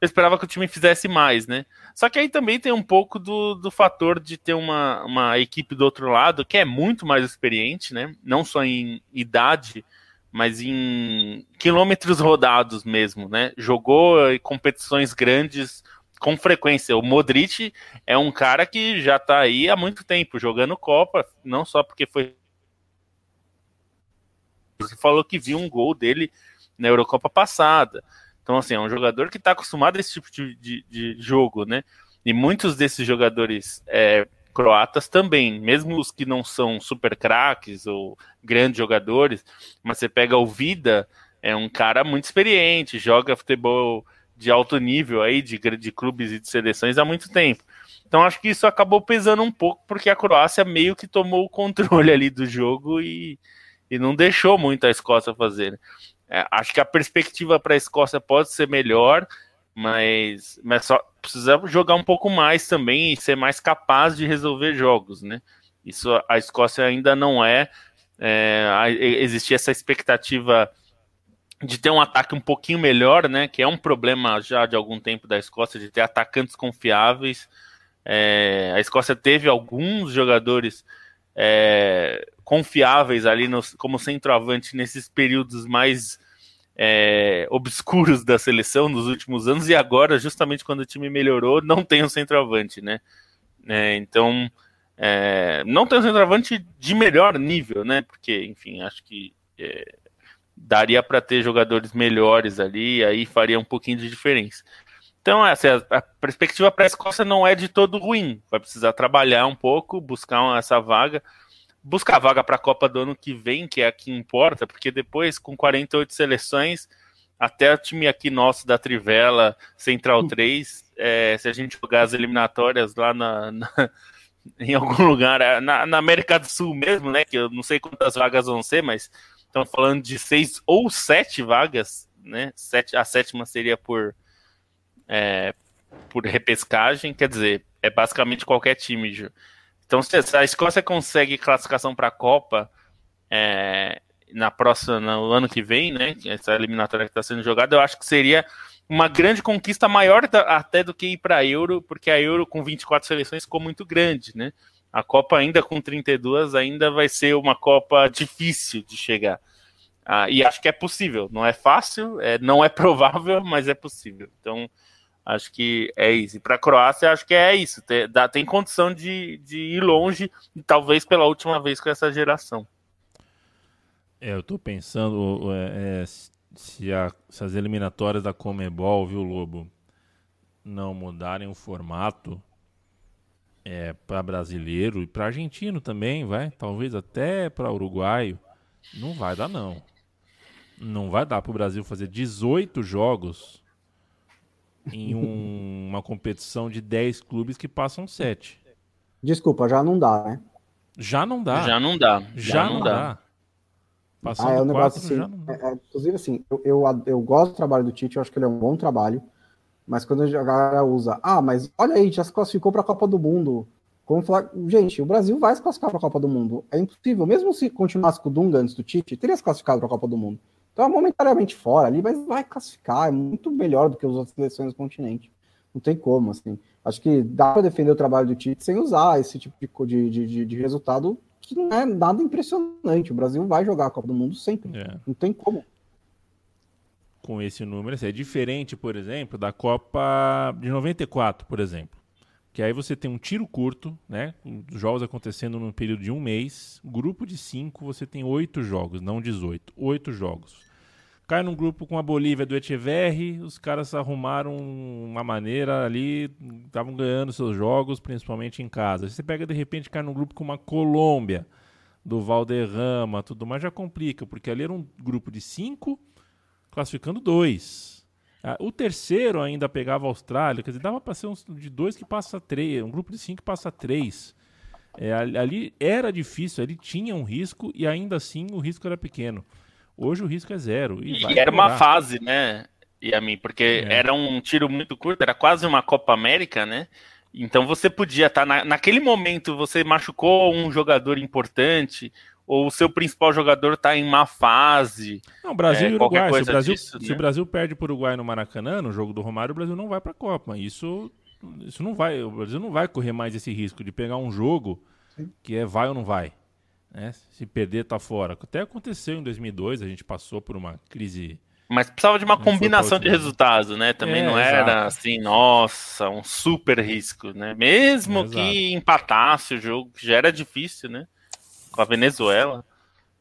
eu esperava que o time fizesse mais, né? Só que aí também tem um pouco do, do fator de ter uma, uma equipe do outro lado que é muito mais experiente, né? Não só em idade, mas em quilômetros rodados mesmo, né? Jogou em competições grandes com frequência. O Modric é um cara que já está aí há muito tempo jogando Copa, não só porque foi. Você falou que viu um gol dele na Eurocopa passada. Então, assim, é um jogador que está acostumado a esse tipo de, de, de, jogo, né? E muitos desses jogadores é, croatas também, mesmo os que não são super craques ou grandes jogadores, mas você pega o Vida, é um cara muito experiente, joga futebol de alto nível aí, de, de clubes e de seleções há muito tempo. Então acho que isso acabou pesando um pouco, porque a Croácia meio que tomou o controle ali do jogo e, e não deixou muito a Escócia fazer. Né? É, acho que a perspectiva para a Escócia pode ser melhor, mas, mas só precisa jogar um pouco mais também e ser mais capaz de resolver jogos, né? Isso a Escócia ainda não é. é existia essa expectativa de ter um ataque um pouquinho melhor, né? Que é um problema já de algum tempo da Escócia de ter atacantes confiáveis. É, a Escócia teve alguns jogadores é, confiáveis ali no, como centroavante nesses períodos mais é, obscuros da seleção nos últimos anos e agora, justamente quando o time melhorou, não tem um centroavante, né? É, então, é, não tem um centroavante de melhor nível, né? Porque, enfim, acho que é, daria para ter jogadores melhores ali, aí faria um pouquinho de diferença. Então, essa, a perspectiva para a Escócia não é de todo ruim. Vai precisar trabalhar um pouco, buscar essa vaga buscar a vaga para a Copa do ano que vem, que é a que importa, porque depois, com 48 seleções, até o time aqui nosso da Trivela, Central 3, é, se a gente jogar as eliminatórias lá na, na, em algum lugar, na, na, América do Sul mesmo, né? Que eu não sei quantas vagas vão ser, mas estão falando de seis ou sete vagas, né? Sete, a sétima seria por, é, por repescagem, quer dizer, é basicamente qualquer time. Então, se a Escócia consegue classificação para a Copa é, na próxima, no ano que vem, né? Essa eliminatória que está sendo jogada, eu acho que seria uma grande conquista maior da, até do que ir para a Euro, porque a Euro com 24 seleções ficou muito grande, né? A Copa ainda com 32 ainda vai ser uma Copa difícil de chegar. Ah, e acho que é possível. Não é fácil, é, não é provável, mas é possível. Então, Acho que é isso. E para a Croácia, acho que é isso. Tem, dá, tem condição de, de ir longe, talvez pela última vez com essa geração. É, eu estou pensando é, é, se, a, se, as eliminatórias da Comebol, viu, Lobo, não mudarem o formato é, para brasileiro e para argentino também, vai? Talvez até para uruguaio. Não vai dar, não. Não vai dar para o Brasil fazer 18 jogos em um, uma competição de 10 clubes que passam 7. Desculpa, já não dá, né? Já não dá. Já não dá. Já, já não, dá. dá. Passando ah, é um negócio quatro, assim. É, é, inclusive, assim, eu, eu, eu, gosto do trabalho do Tite, eu acho que ele é um bom trabalho. Mas quando a galera usa, ah, mas olha aí, já se classificou para a Copa do Mundo. Como falar, gente, o Brasil vai se classificar para a Copa do Mundo. É impossível, mesmo se continuasse com o Dunga antes do Tite, teria se classificado para a Copa do Mundo. Então é momentariamente fora ali, mas vai classificar, é muito melhor do que as outras seleções do continente. Não tem como, assim. Acho que dá para defender o trabalho do Tite sem usar esse tipo de, de, de, de, resultado que não é nada impressionante. O Brasil vai jogar a Copa do Mundo sempre. É. Não tem como. Com esse número, assim, é diferente, por exemplo, da Copa de 94, por exemplo. Que aí você tem um tiro curto, né? Os jogos acontecendo num período de um mês. Grupo de cinco, você tem oito jogos, não 18. Oito jogos. Cai num grupo com a Bolívia do Echeverri, os caras arrumaram uma maneira ali, estavam ganhando seus jogos, principalmente em casa. Você pega de repente, cai num grupo com uma Colômbia, do Valderrama, tudo mais, já complica, porque ali era um grupo de cinco, classificando dois. Ah, o terceiro ainda pegava a Austrália, quer dizer, dava para ser um de dois que passa três, um grupo de cinco que passa três. É, ali era difícil, ali tinha um risco e ainda assim o risco era pequeno. Hoje o risco é zero. E, e era uma fase, né, e a mim, porque é. era um tiro muito curto, era quase uma Copa América, né? Então você podia estar tá na, naquele momento você machucou um jogador importante ou o seu principal jogador está em má fase. Não, Brasil é, e Uruguai. Se o Brasil, disso, se né? o Brasil perde para o Uruguai no Maracanã, no jogo do Romário, o Brasil não vai para a Copa. Isso, isso não vai. O Brasil não vai correr mais esse risco de pegar um jogo Sim. que é vai ou não vai. Né? Se perder, tá fora. Até aconteceu em 2002, a gente passou por uma crise. Mas precisava de uma combinação de resultados, né? Também é, não era exato. assim, nossa, um super risco, né? Mesmo é, que empatasse o jogo, que já era difícil, né? Com a Venezuela.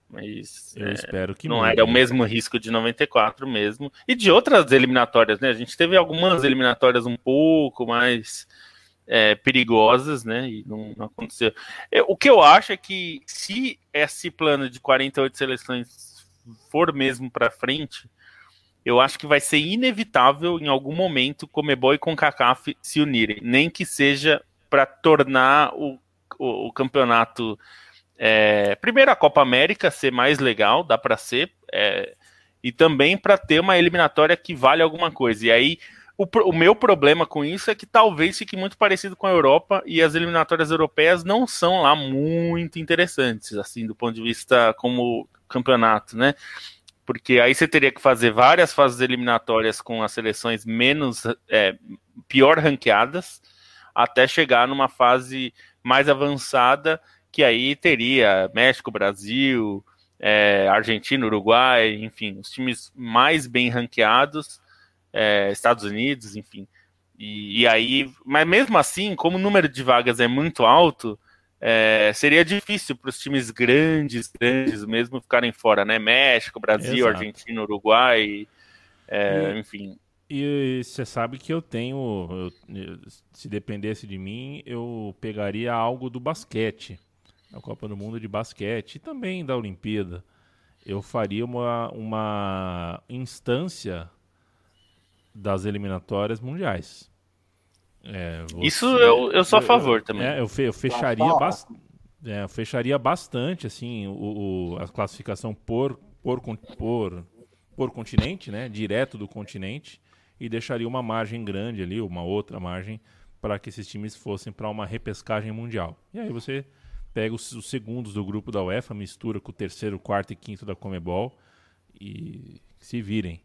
Mas eu é, espero que não era o mesmo risco de 94 mesmo. E de outras eliminatórias, né? A gente teve algumas eliminatórias um pouco mais é, perigosas, né? E não, não aconteceu. É, o que eu acho é que se esse plano de 48 seleções for mesmo para frente, eu acho que vai ser inevitável em algum momento Comebol e CONCACAF se unirem, nem que seja para tornar o, o, o campeonato é, primeiro a Copa América ser mais legal, dá para ser, é, e também para ter uma eliminatória que vale alguma coisa. E aí o, o, meu problema com isso é que talvez fique muito parecido com a Europa e as eliminatórias europeias não são lá muito interessantes, assim, do ponto de vista como campeonato, né? Porque aí você teria que fazer várias fases eliminatórias com as seleções menos é, pior ranqueadas até chegar numa fase mais avançada que aí teria México, Brasil, é, Argentina, Uruguai, enfim, os times mais bem ranqueados é, Estados Unidos, enfim. E, e, aí, mas mesmo assim, como o número de vagas é muito alto, é, seria difícil para os times grandes, grandes mesmo ficarem fora, né? México, Brasil, Exato. Argentina, Uruguai, é, e, enfim. E você sabe que eu tenho, eu, se dependesse de mim, eu pegaria algo do basquete, a Copa do Mundo de basquete e também da Olimpíada. Eu faria uma, uma instância das eliminatórias mundiais. É, você... Isso eu, eu sou a favor eu, também. É, eu, fe, eu fecharia bastante. É, eu fecharia bastante assim o, o, a classificação por, por, por, por continente, né? Direto do continente e deixaria uma margem grande ali, uma outra margem para que esses times fossem para uma repescagem mundial. E aí você pega os, os, segundos do grupo da UEFA, mistura com o terceiro, quarto e quinto da Comebol e se virem.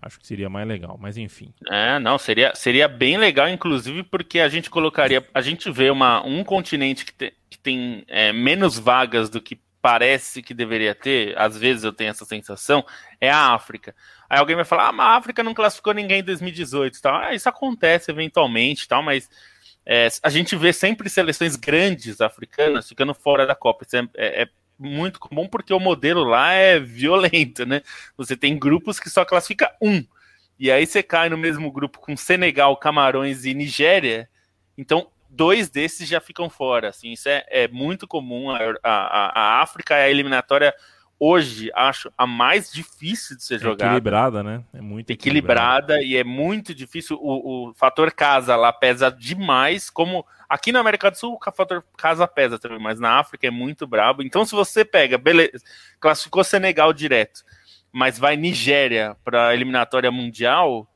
Acho que seria mais legal, mas enfim. É, não, seria, seria bem legal, inclusive, porque a gente colocaria. A gente vê uma, um continente que, te, que tem é, menos vagas do que parece que deveria ter, às vezes eu tenho essa sensação, é a África. Aí alguém vai falar, ah, mas a África não classificou ninguém em 2018 tal. Ah, isso acontece eventualmente tal, mas é, a gente vê sempre seleções grandes africanas ficando fora da Copa. Isso é, é, é, muito comum porque o modelo lá é violento, né? Você tem grupos que só classifica um. E aí você cai no mesmo grupo com Senegal, Camarões e Nigéria. Então, dois desses já ficam fora. Assim, isso é, é muito comum. A, a, a África é a eliminatória hoje, acho, a mais difícil de ser é jogada. Equilibrada, né? É muito equilibrada, equilibrada e é muito difícil. O, o fator casa lá pesa demais, como aqui na América do Sul o fator casa pesa também, mas na África é muito brabo. Então, se você pega, beleza, classificou Senegal direto, mas vai Nigéria para a eliminatória mundial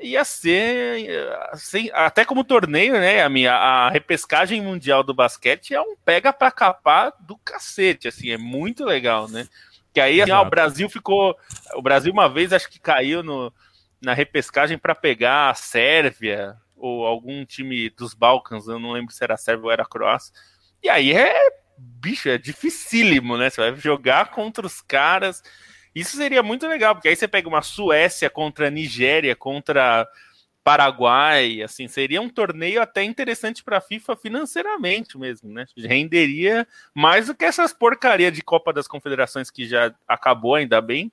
ia ser assim, até como torneio, né? A minha a repescagem mundial do basquete é um pega para capar do cacete, assim, é muito legal, né? Que aí assim, ó, o Brasil ficou, o Brasil uma vez acho que caiu no, na repescagem para pegar a Sérvia ou algum time dos Balcãs, eu não lembro se era a Sérvia ou era a Croácia. E aí é bicho, é dificílimo, né? Você vai jogar contra os caras isso seria muito legal, porque aí você pega uma Suécia contra a Nigéria, contra Paraguai, assim, seria um torneio até interessante para a FIFA financeiramente mesmo, né? Renderia mais do que essas porcaria de Copa das Confederações que já acabou, ainda bem,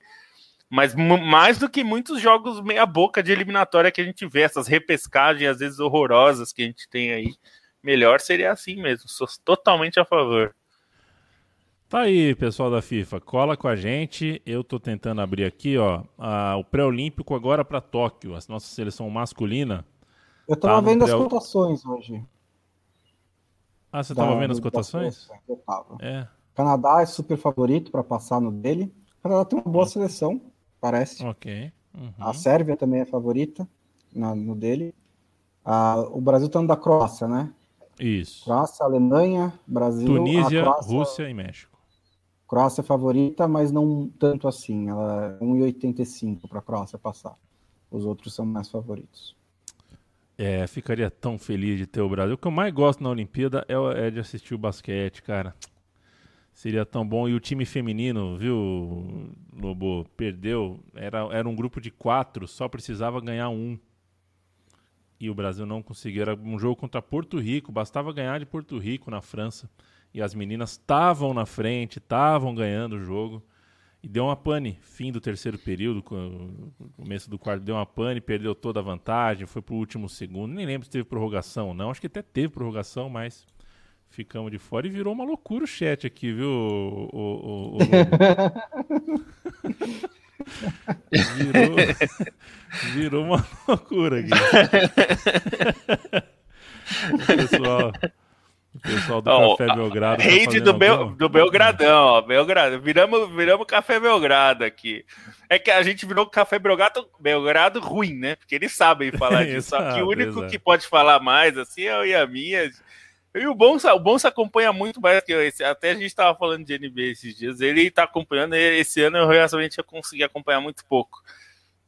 mas mais do que muitos jogos meia boca de eliminatória que a gente vê, essas repescagens às vezes horrorosas que a gente tem aí. Melhor seria assim mesmo, sou totalmente a favor. Tá aí, pessoal da FIFA, cola com a gente. Eu tô tentando abrir aqui, ó, a, o pré-olímpico agora para Tóquio, a nossa seleção masculina. Eu tava tá vendo as cotações hoje. Ah, você da, tava vendo as cotações? Eu tava. É. Canadá é super favorito para passar no dele. O Canadá tem uma boa hum. seleção, parece. Ok. Uhum. A Sérvia também é favorita na, no dele. Ah, o Brasil tá no da Croácia, né? Isso. Croácia, Alemanha, Brasil, Tunísia, Croácia... Rússia e México. Croácia é favorita, mas não tanto assim. Ela é 1,85 para a Croácia passar. Os outros são mais favoritos. É, ficaria tão feliz de ter o Brasil. O que eu mais gosto na Olimpíada é, é de assistir o basquete, cara. Seria tão bom. E o time feminino, viu, Lobo? Perdeu. Era, era um grupo de quatro, só precisava ganhar um. E o Brasil não conseguiu. Era um jogo contra Porto Rico, bastava ganhar de Porto Rico na França e as meninas estavam na frente, estavam ganhando o jogo. E deu uma pane, fim do terceiro período, começo do quarto, deu uma pane, perdeu toda a vantagem, foi pro último segundo. Nem lembro se teve prorrogação ou não, acho que até teve prorrogação, mas ficamos de fora e virou uma loucura o chat aqui, viu, o, o, o, virou, virou uma loucura aqui. o pessoal, o pessoal do oh, Café Belgrado. Tá Rede do, Bel, do Belgradão, ó. Belgrado. Viramos, viramos Café Belgrado aqui. É que a gente virou Café Belgrado, Belgrado ruim, né? Porque eles sabem falar disso. Só que o único que pode falar mais, assim, é o Yaminha. E o Bonsa, o Bonsa acompanha muito mais que eu. Até a gente estava falando de NBA esses dias. Ele está acompanhando. Esse ano eu realmente consegui acompanhar muito pouco.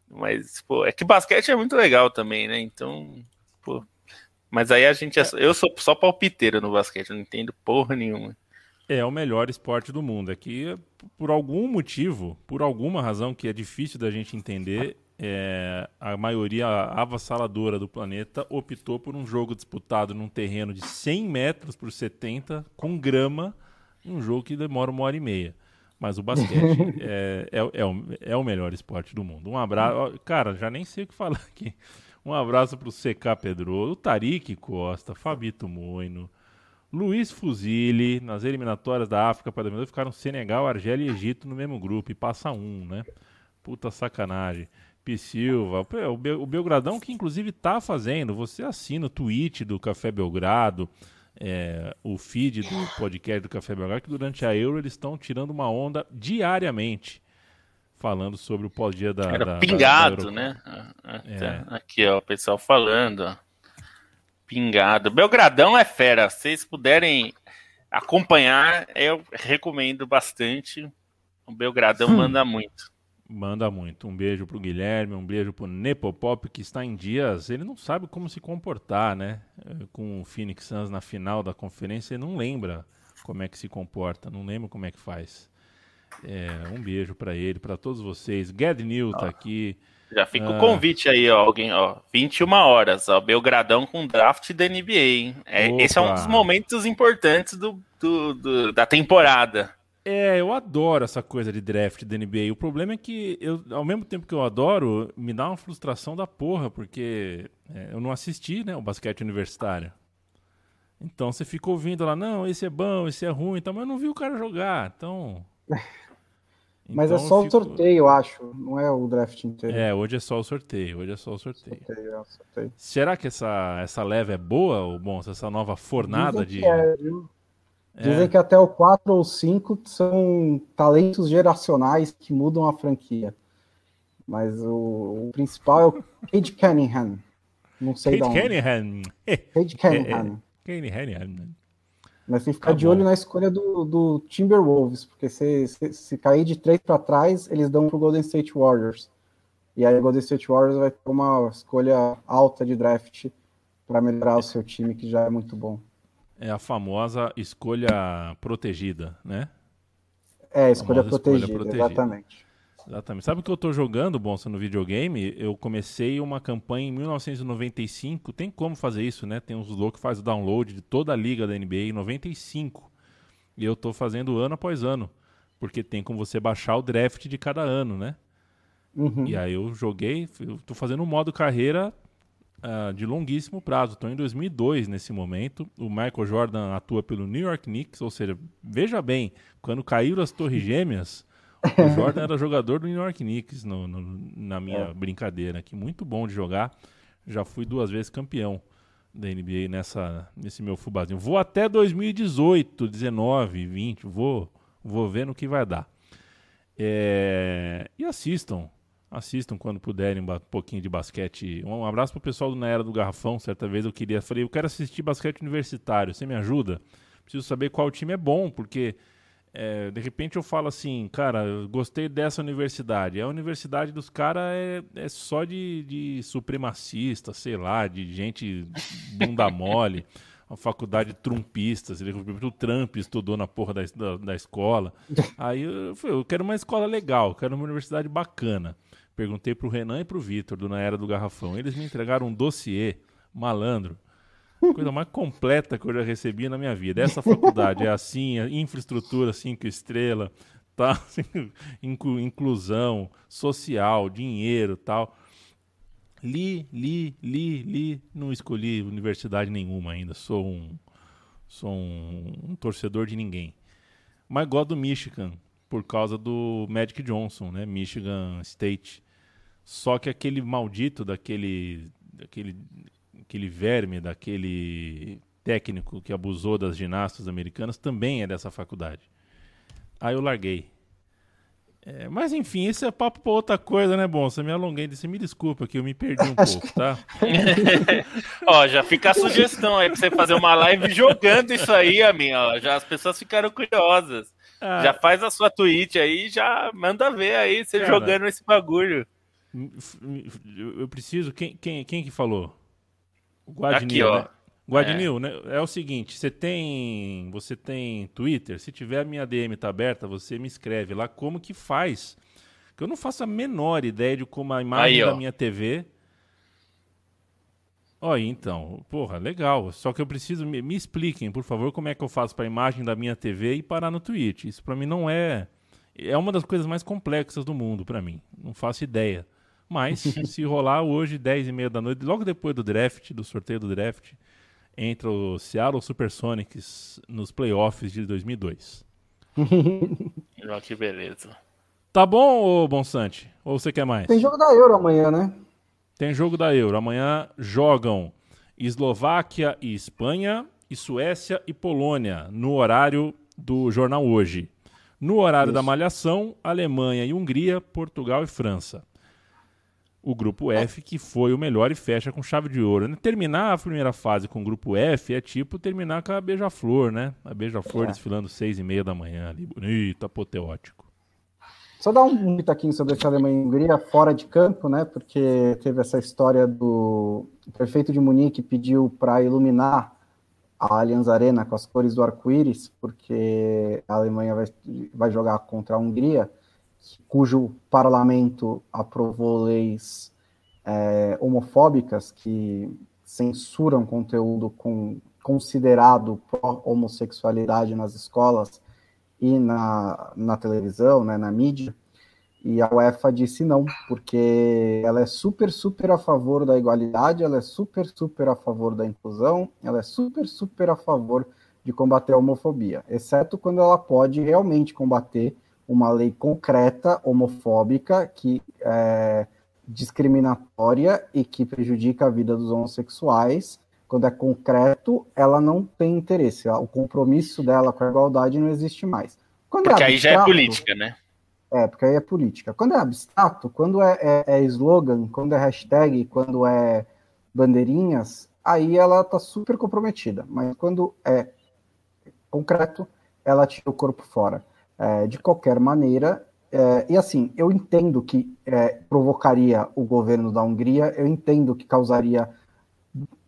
Mas, pô, é que basquete é muito legal também, né? Então, pô, mas aí a gente. É, eu sou só palpiteiro no basquete, não entendo porra nenhuma. É o melhor esporte do mundo. É que, por algum motivo, por alguma razão que é difícil da gente entender, é, a maioria avassaladora do planeta optou por um jogo disputado num terreno de 100 metros por 70, com grama, um jogo que demora uma hora e meia. Mas o basquete é, é, é, o, é o melhor esporte do mundo. Um abraço. Cara, já nem sei o que falar aqui. Um abraço para o CK Pedro, o Tarik Costa, Fabito Moino, Luiz Fuzili, nas eliminatórias da África para 2002 ficaram Senegal, Argélia e Egito no mesmo grupo e passa um, né? Puta sacanagem. P. Silva, o Belgradão que inclusive está fazendo, você assina o tweet do Café Belgrado, é, o feed do podcast do Café Belgrado, que durante a Euro eles estão tirando uma onda diariamente, falando sobre o pós-dia da, Era da, pingado, da né? É. Aqui, ó, o pessoal falando, ó. Pingado. Belgradão é fera, se vocês puderem acompanhar, eu recomendo bastante. O Belgradão hum. manda muito. Manda muito. Um beijo pro Guilherme, um beijo pro Nepopop, que está em dias. Ele não sabe como se comportar, né? Com o Phoenix Suns na final da conferência, ele não lembra como é que se comporta, não lembra como é que faz. É, um beijo para ele, para todos vocês. Gad New tá aqui. Já fica ah. o convite aí, ó, alguém, ó, 21 horas, ó, Belgradão com draft da NBA, hein? É, esse é um dos momentos importantes do, do, do da temporada. É, eu adoro essa coisa de draft da NBA. O problema é que, eu, ao mesmo tempo que eu adoro, me dá uma frustração da porra, porque é, eu não assisti né, o basquete universitário. Então você fica ouvindo lá, não, esse é bom, esse é ruim, então, mas eu não vi o cara jogar. Então. Mas é então, é só fico... o sorteio, eu acho, não é o draft inteiro. É, hoje é só o sorteio, hoje é só o sorteio. sorteio, é sorteio. Será que essa, essa leva é boa, ou bom, essa nova fornada Dizem de. É, viu? Dizem é. que até o 4 ou 5 são talentos geracionais que mudam a franquia. Mas o, o principal é o Cade Cunningham. Não sei Cade Cunningham. Cade Cunningham. Cunningham. Mas tem que ficar tá de olho na escolha do, do Timberwolves, porque se, se, se cair de três para trás, eles dão para o Golden State Warriors. E aí o Golden State Warriors vai ter uma escolha alta de draft para melhorar o seu time, que já é muito bom. É a famosa escolha protegida, né? É, escolha, protegida, escolha protegida, exatamente. Exatamente. Sabe o que eu estou jogando, Bonsa, no videogame? Eu comecei uma campanha em 1995. Tem como fazer isso, né? Tem uns loucos que fazem o download de toda a liga da NBA em 95. E eu estou fazendo ano após ano. Porque tem como você baixar o draft de cada ano, né? Uhum. E aí eu joguei, estou fazendo um modo carreira uh, de longuíssimo prazo. Estou em 2002 nesse momento. O Michael Jordan atua pelo New York Knicks, ou seja, veja bem, quando caíram as Torres Gêmeas, o Jordan era jogador do New York Knicks no, no, na minha é. brincadeira aqui. Muito bom de jogar. Já fui duas vezes campeão da NBA nessa, nesse meu fubazinho. Vou até 2018, 19, 20. Vou, vou ver no que vai dar. É, e assistam assistam quando puderem um pouquinho de basquete. Um abraço pro pessoal do Na Era do Garrafão. Certa vez eu queria, falei, eu quero assistir basquete universitário. Você me ajuda? Preciso saber qual time é bom, porque é, de repente eu falo assim, cara, gostei dessa universidade. A universidade dos caras é, é só de, de supremacista, sei lá, de gente bunda mole. uma faculdade trumpista, o Trump estudou na porra da, da, da escola. Aí eu, eu quero uma escola legal, quero uma universidade bacana. Perguntei pro Renan e pro Vitor, do Na Era do Garrafão. Eles me entregaram um dossiê, malandro. Coisa mais completa que eu já recebi na minha vida. Essa faculdade é assim, é infraestrutura cinco estrelas, tá? inclusão social, dinheiro tal. Li, li, li, li. Não escolhi universidade nenhuma ainda. Sou um, sou um, um torcedor de ninguém. Mas gosto do Michigan por causa do Magic Johnson, né? Michigan State. Só que aquele maldito daquele, daquele, aquele verme, daquele técnico que abusou das ginastas americanas também é dessa faculdade. Aí eu larguei. É, mas enfim, esse é papo pra outra coisa, né, bom? Você me alonguei, você me desculpa que eu me perdi um pouco, tá? ó, já fica a sugestão aí pra você fazer uma live jogando isso aí, a minha, ó. Já as pessoas ficaram curiosas. Ah. Já faz a sua tweet aí, já manda ver aí você Cara, jogando esse bagulho. Eu preciso. Quem, quem, quem que falou? Aqui, ó. Né? Guadinil, é. né? É o seguinte, você tem, você tem Twitter, se tiver a minha DM tá aberta, você me escreve lá como que faz. Que eu não faço a menor ideia de como a imagem Aí, da minha TV Olha, então, porra, legal. Só que eu preciso me, me expliquem, por favor, como é que eu faço para a imagem da minha TV e parar no Twitch. Isso para mim não é é uma das coisas mais complexas do mundo para mim. Não faço ideia. Mas, se rolar hoje, 10 e meia da noite, logo depois do draft, do sorteio do draft, entra o Seattle Supersonics nos playoffs de 2002. que beleza. Tá bom, ô Bonsante? Ou você quer mais? Tem jogo da Euro amanhã, né? Tem jogo da Euro. Amanhã jogam Eslováquia e Espanha, e Suécia e Polônia, no horário do jornal hoje. No horário Isso. da Malhação, Alemanha e Hungria, Portugal e França. O grupo F, que foi o melhor e fecha com chave de ouro. Né? Terminar a primeira fase com o grupo F é tipo terminar com a Beija-Flor, né? A Beija-Flor é. desfilando seis e meia da manhã ali, bonito, apoteótico. Só dar um pitaquinho sobre esse Alemanha e Hungria fora de campo, né? Porque teve essa história do o prefeito de Munique pediu para iluminar a Allianz Arena com as cores do arco-íris, porque a Alemanha vai, vai jogar contra a Hungria, cujo parlamento aprovou leis é, homofóbicas que censuram conteúdo com, considerado pró-homossexualidade nas escolas e na, na televisão, né, na mídia. E a UEFA disse não, porque ela é super, super a favor da igualdade, ela é super, super a favor da inclusão, ela é super, super a favor de combater a homofobia, exceto quando ela pode realmente combater uma lei concreta homofóbica que é discriminatória e que prejudica a vida dos homossexuais. Quando é concreto, ela não tem interesse. O compromisso dela com a igualdade não existe mais. Quando é porque é abstrato, aí já é política, né? É, porque aí é política. Quando é abstrato, quando é, é, é slogan, quando é hashtag, quando é bandeirinhas, aí ela tá super comprometida. Mas quando é concreto, ela tira o corpo fora. É, de qualquer maneira, é, e assim, eu entendo que é, provocaria o governo da Hungria, eu entendo que causaria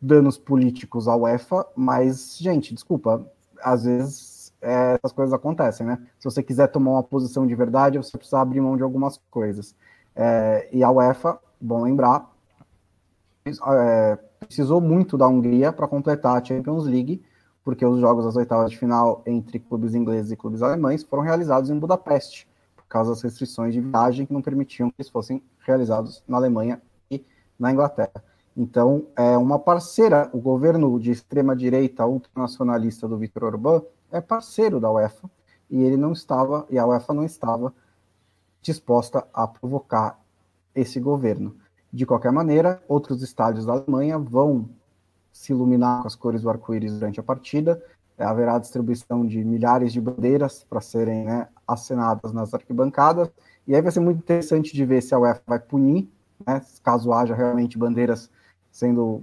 danos políticos à UEFA, mas, gente, desculpa, às vezes é, essas coisas acontecem, né? Se você quiser tomar uma posição de verdade, você precisa abrir mão de algumas coisas. É, e a UEFA, bom lembrar, é, precisou muito da Hungria para completar a Champions League, porque os jogos das oitavas de final entre clubes ingleses e clubes alemães foram realizados em Budapeste, por causa das restrições de viagem que não permitiam que eles fossem realizados na Alemanha e na Inglaterra. Então, é uma parceira, o governo de extrema-direita ultranacionalista do Viktor Orbán é parceiro da UEFA e ele não estava, e a UEFA não estava disposta a provocar esse governo. De qualquer maneira, outros estádios da Alemanha vão se iluminar com as cores do arco-íris durante a partida. É, haverá distribuição de milhares de bandeiras para serem né, acenadas nas arquibancadas. E aí vai ser muito interessante de ver se a UEFA vai punir, né, caso haja realmente bandeiras sendo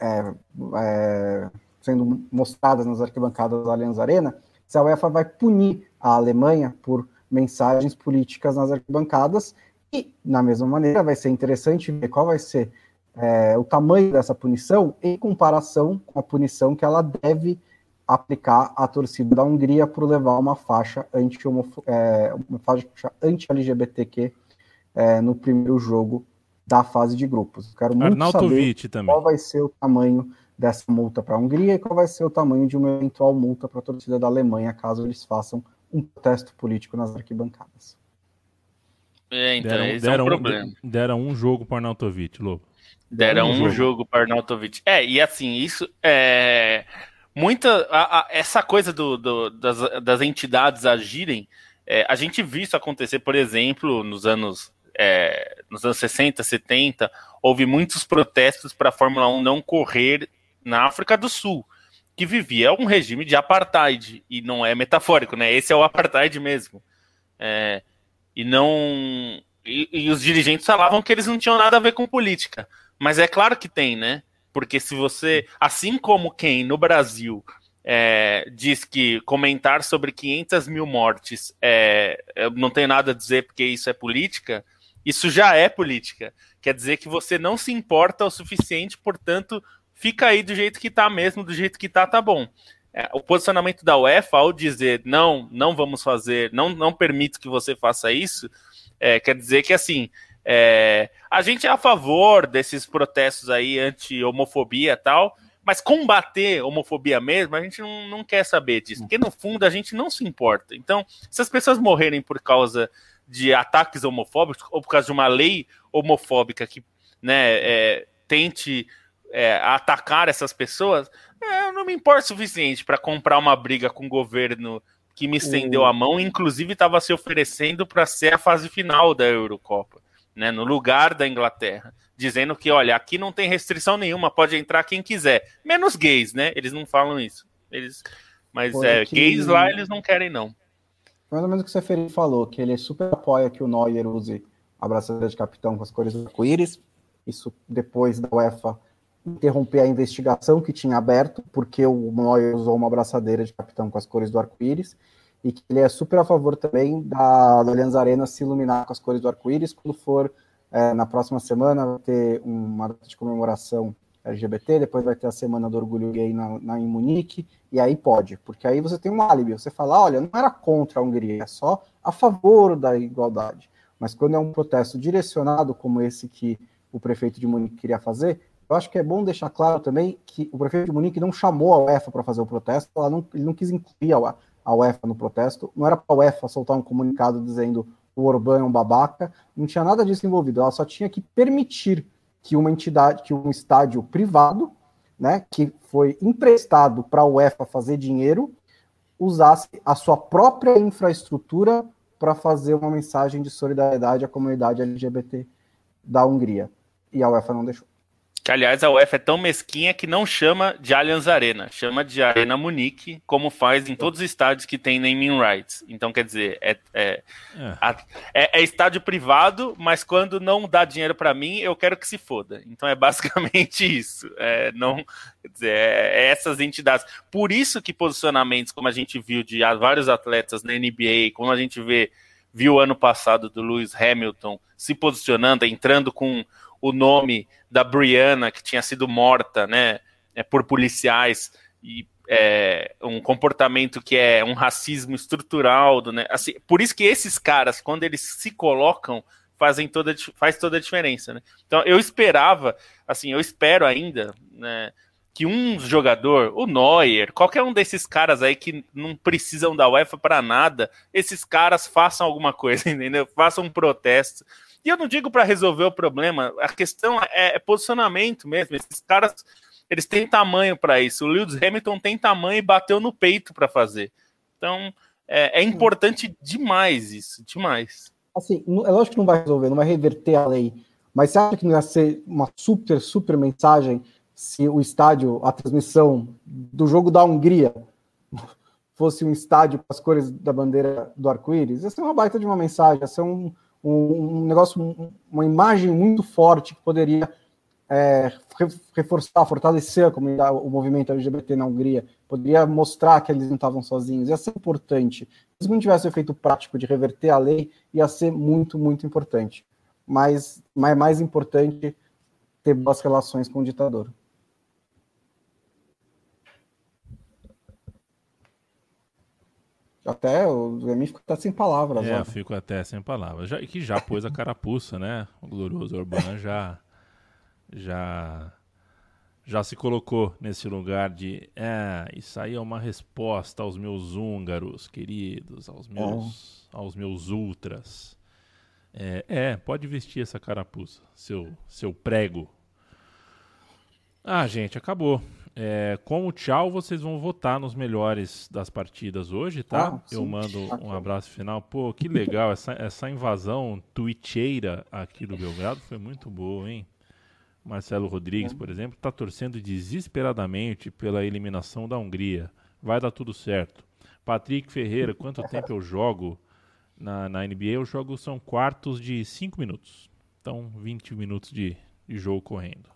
é, é, sendo mostradas nas arquibancadas da Allianz Arena, se a UEFA vai punir a Alemanha por mensagens políticas nas arquibancadas e, na mesma maneira, vai ser interessante ver qual vai ser é, o tamanho dessa punição em comparação com a punição que ela deve aplicar à torcida da Hungria por levar uma faixa anti-LGBTQ é, anti é, no primeiro jogo da fase de grupos. Quero muito Arnautovic saber também. qual vai ser o tamanho dessa multa para a Hungria e qual vai ser o tamanho de uma eventual multa para a torcida da Alemanha caso eles façam um protesto político nas arquibancadas. É, então, deram, esse deram, é um problema. Deram um jogo para Arnautovic, Lobo. Deram um, um jogo, jogo para Arnautovic. É, e assim, isso é. Muita. A, a, essa coisa do, do, das, das entidades agirem, é, a gente viu isso acontecer, por exemplo, nos anos é, nos anos 60, 70, houve muitos protestos para a Fórmula 1 não correr na África do Sul, que vivia um regime de apartheid, e não é metafórico, né? Esse é o apartheid mesmo. É, e não. E, e, os dirigentes falavam que eles não tinham nada a ver com política. Mas é claro que tem, né? Porque se você. Assim como quem no Brasil é, diz que comentar sobre 500 mil mortes é, não tem nada a dizer porque isso é política, isso já é política. Quer dizer que você não se importa o suficiente, portanto, fica aí do jeito que tá mesmo, do jeito que tá, tá bom. É, o posicionamento da UEFA ao dizer não, não vamos fazer, não, não permito que você faça isso, é, quer dizer que assim, é, a gente é a favor desses protestos aí anti-homofobia e tal, mas combater homofobia mesmo, a gente não, não quer saber disso, porque no fundo a gente não se importa. Então, se as pessoas morrerem por causa de ataques homofóbicos ou por causa de uma lei homofóbica que né, é, tente é, atacar essas pessoas, é, não me importa o suficiente para comprar uma briga com o governo que me estendeu a mão, inclusive estava se oferecendo para ser a fase final da Eurocopa, né, no lugar da Inglaterra, dizendo que, olha, aqui não tem restrição nenhuma, pode entrar quem quiser, menos gays, né? Eles não falam isso. Eles, mas é, que... gays lá eles não querem não. Mais ou menos o que o Seferin falou, que ele super apoia que o Neuer use a braçadeira de capitão com as cores do arco-íris. Isso depois da UEFA interromper a investigação que tinha aberto, porque o Neuer usou uma braçadeira de capitão com as cores do arco-íris, e que ele é super a favor também da, da Allianz Arena se iluminar com as cores do arco-íris quando for é, na próxima semana vai ter uma data de comemoração LGBT, depois vai ter a Semana do Orgulho Gay na, na, em Munique, e aí pode, porque aí você tem um álibi, você fala, olha, não era contra a Hungria, é só a favor da igualdade. Mas quando é um protesto direcionado como esse que o prefeito de Munique queria fazer, eu acho que é bom deixar claro também que o prefeito de Munique não chamou a UEFA para fazer o protesto, não, ele não quis incluir a, UEFA no protesto, não era para a UEFA soltar um comunicado dizendo o Orbán é um babaca, não tinha nada disso envolvido, ela só tinha que permitir que uma entidade, que um estádio privado, né, que foi emprestado para a UEFA fazer dinheiro, usasse a sua própria infraestrutura para fazer uma mensagem de solidariedade à comunidade LGBT da Hungria. E a UEFA não deixou. Que, aliás, a UEFA é tão mesquinha que não chama de Allianz Arena, chama de Arena Munique, como faz em todos os estádios que tem naming rights. Então, quer dizer, é, é, é. A, é, é estádio privado, mas quando não dá dinheiro para mim, eu quero que se foda. Então, é basicamente isso. É, não, quer dizer, é, é essas entidades. Por isso que posicionamentos, como a gente viu de vários atletas na NBA, como a gente vê, viu ano passado do Lewis Hamilton se posicionando, entrando com o nome da Brianna, que tinha sido morta né, é, por policiais, e é, um comportamento que é um racismo estrutural. Do, né, assim, por isso que esses caras, quando eles se colocam, fazem toda, faz toda a diferença. Né? Então eu esperava, assim, eu espero ainda, né, que um jogador, o Neuer, qualquer um desses caras aí que não precisam da UEFA para nada, esses caras façam alguma coisa, entendeu? Façam um protesto, e eu não digo para resolver o problema, a questão é, é, posicionamento mesmo. Esses caras, eles têm tamanho para isso. O Lewis Hamilton tem tamanho e bateu no peito para fazer. Então, é, é, importante demais isso, demais. Assim, é lógico que não vai resolver, não vai reverter a lei, mas você acha que não ia ser uma super, super mensagem se o estádio, a transmissão do jogo da Hungria fosse um estádio com as cores da bandeira do arco-íris? Ia ser uma baita de uma mensagem, ia ser um, um, negócio, uma imagem muito forte que poderia é, reforçar, fortalecer o movimento LGBT na Hungria, poderia mostrar que eles não estavam sozinhos, ia ser importante. Se não tivesse o efeito prático de reverter a lei, ia ser muito, muito importante. Mas, mas mais importante ter boas relações com o ditador. Até o Remy fica até sem palavras. É, ó. fico até sem palavras. Já, que já pôs a carapuça, né? O glorioso Orbán já, já, já se colocou nesse lugar de. É, isso aí é uma resposta aos meus húngaros queridos, aos meus, é. aos meus ultras. É, é, pode vestir essa carapuça, seu, seu prego. Ah, gente, acabou. É, com o tchau, vocês vão votar nos melhores das partidas hoje, tá? Ah, Eu mando um abraço final. Pô, que legal. essa, essa invasão twitcheira aqui do Belgrado foi muito boa, hein? Marcelo Rodrigues, por exemplo, está torcendo desesperadamente pela eliminação da Hungria. Vai dar tudo certo. Patrick Ferreira, quanto tempo eu jogo na, na NBA? Eu jogo são quartos de 5 minutos. Então, 20 minutos de, de jogo correndo.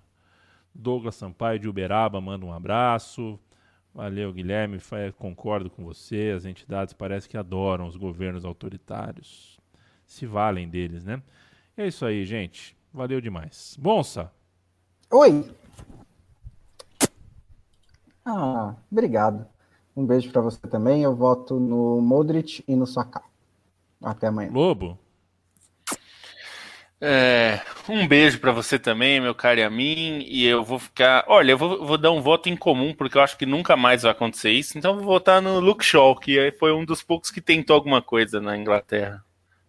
Douglas Sampaio de Uberaba manda um abraço. Valeu, Guilherme. Concordo com você. As entidades parece que adoram os governos autoritários. Se valem deles, né? É isso aí, gente. Valeu demais. Bonsa. Oi. Ah, obrigado. Um beijo para você também. Eu voto no Modric e no Saká. Até amanhã. Lobo. É, um beijo para você também, meu caro e a mim. E eu vou ficar. Olha, eu vou, vou, dar um voto em comum, porque eu acho que nunca mais vai acontecer isso. Então eu vou votar no Luke Shaw, que foi um dos poucos que tentou alguma coisa na Inglaterra.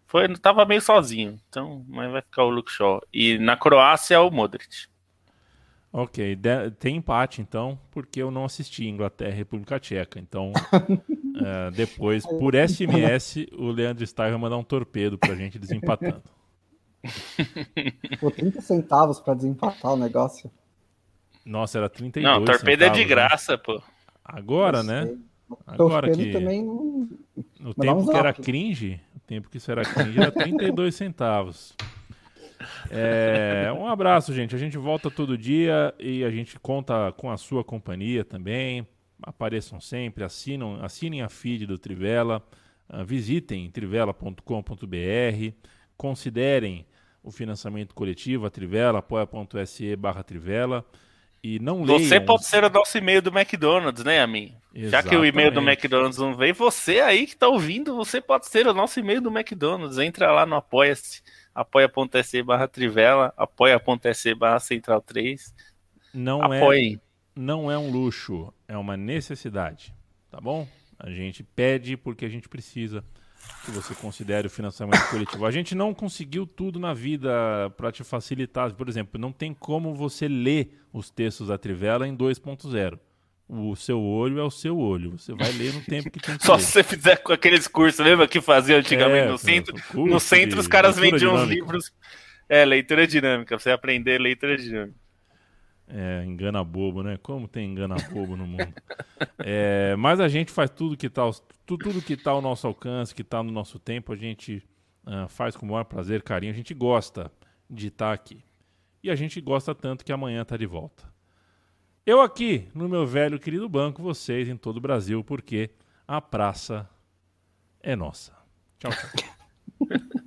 Foi, tava meio sozinho, então, mas vai ficar o Luke Shaw. E na Croácia, o Modric. Ok, de, tem empate então, porque eu não assisti Inglaterra e República Tcheca. Então, Uh, depois, por SMS, o Leandro Stein vai mandar um torpedo pra gente desempatando. Pô, 30 centavos pra desempatar o negócio. Nossa, era 32 Não, torpedo centavos, é de né? graça, pô. Agora, né? Agora que... também não... No tempo que era cringe, o tempo que isso era cringe era 32 centavos. É, um abraço, gente. A gente volta todo dia e a gente conta com a sua companhia também. Apareçam sempre, assinam, assinem a feed do Trivela, uh, visitem trivela.com.br, considerem o financiamento coletivo, a Trivela, apoia.se barra Trivela. E não leiam... Você pode ser o nosso e-mail do McDonald's, né, Amin? Já que o e-mail do McDonald's não veio, você aí que está ouvindo, você pode ser o nosso e-mail do McDonald's. Entra lá no Apoia-se, apoia.se barra Trivela, apoia.se barra Central 3. Não Apoiem. é não é um luxo, é uma necessidade, tá bom? A gente pede porque a gente precisa que você considere o financiamento coletivo. A gente não conseguiu tudo na vida para te facilitar. Por exemplo, não tem como você ler os textos da Trivela em 2.0. O seu olho é o seu olho. Você vai ler no tempo que tem que Só ler. se você fizer com aqueles cursos, lembra que fazia antigamente é, no centro? No centro os caras vendiam uns livros. É, leitura dinâmica, você aprender leitura dinâmica. É, engana bobo, né? Como tem engana bobo no mundo. É, mas a gente faz tudo que está tudo, que tá ao nosso alcance, que está no nosso tempo, a gente uh, faz com o maior prazer, carinho. A gente gosta de estar tá aqui. E a gente gosta tanto que amanhã está de volta. Eu aqui, no meu velho querido banco, vocês em todo o Brasil, porque a praça é nossa. Tchau, tchau.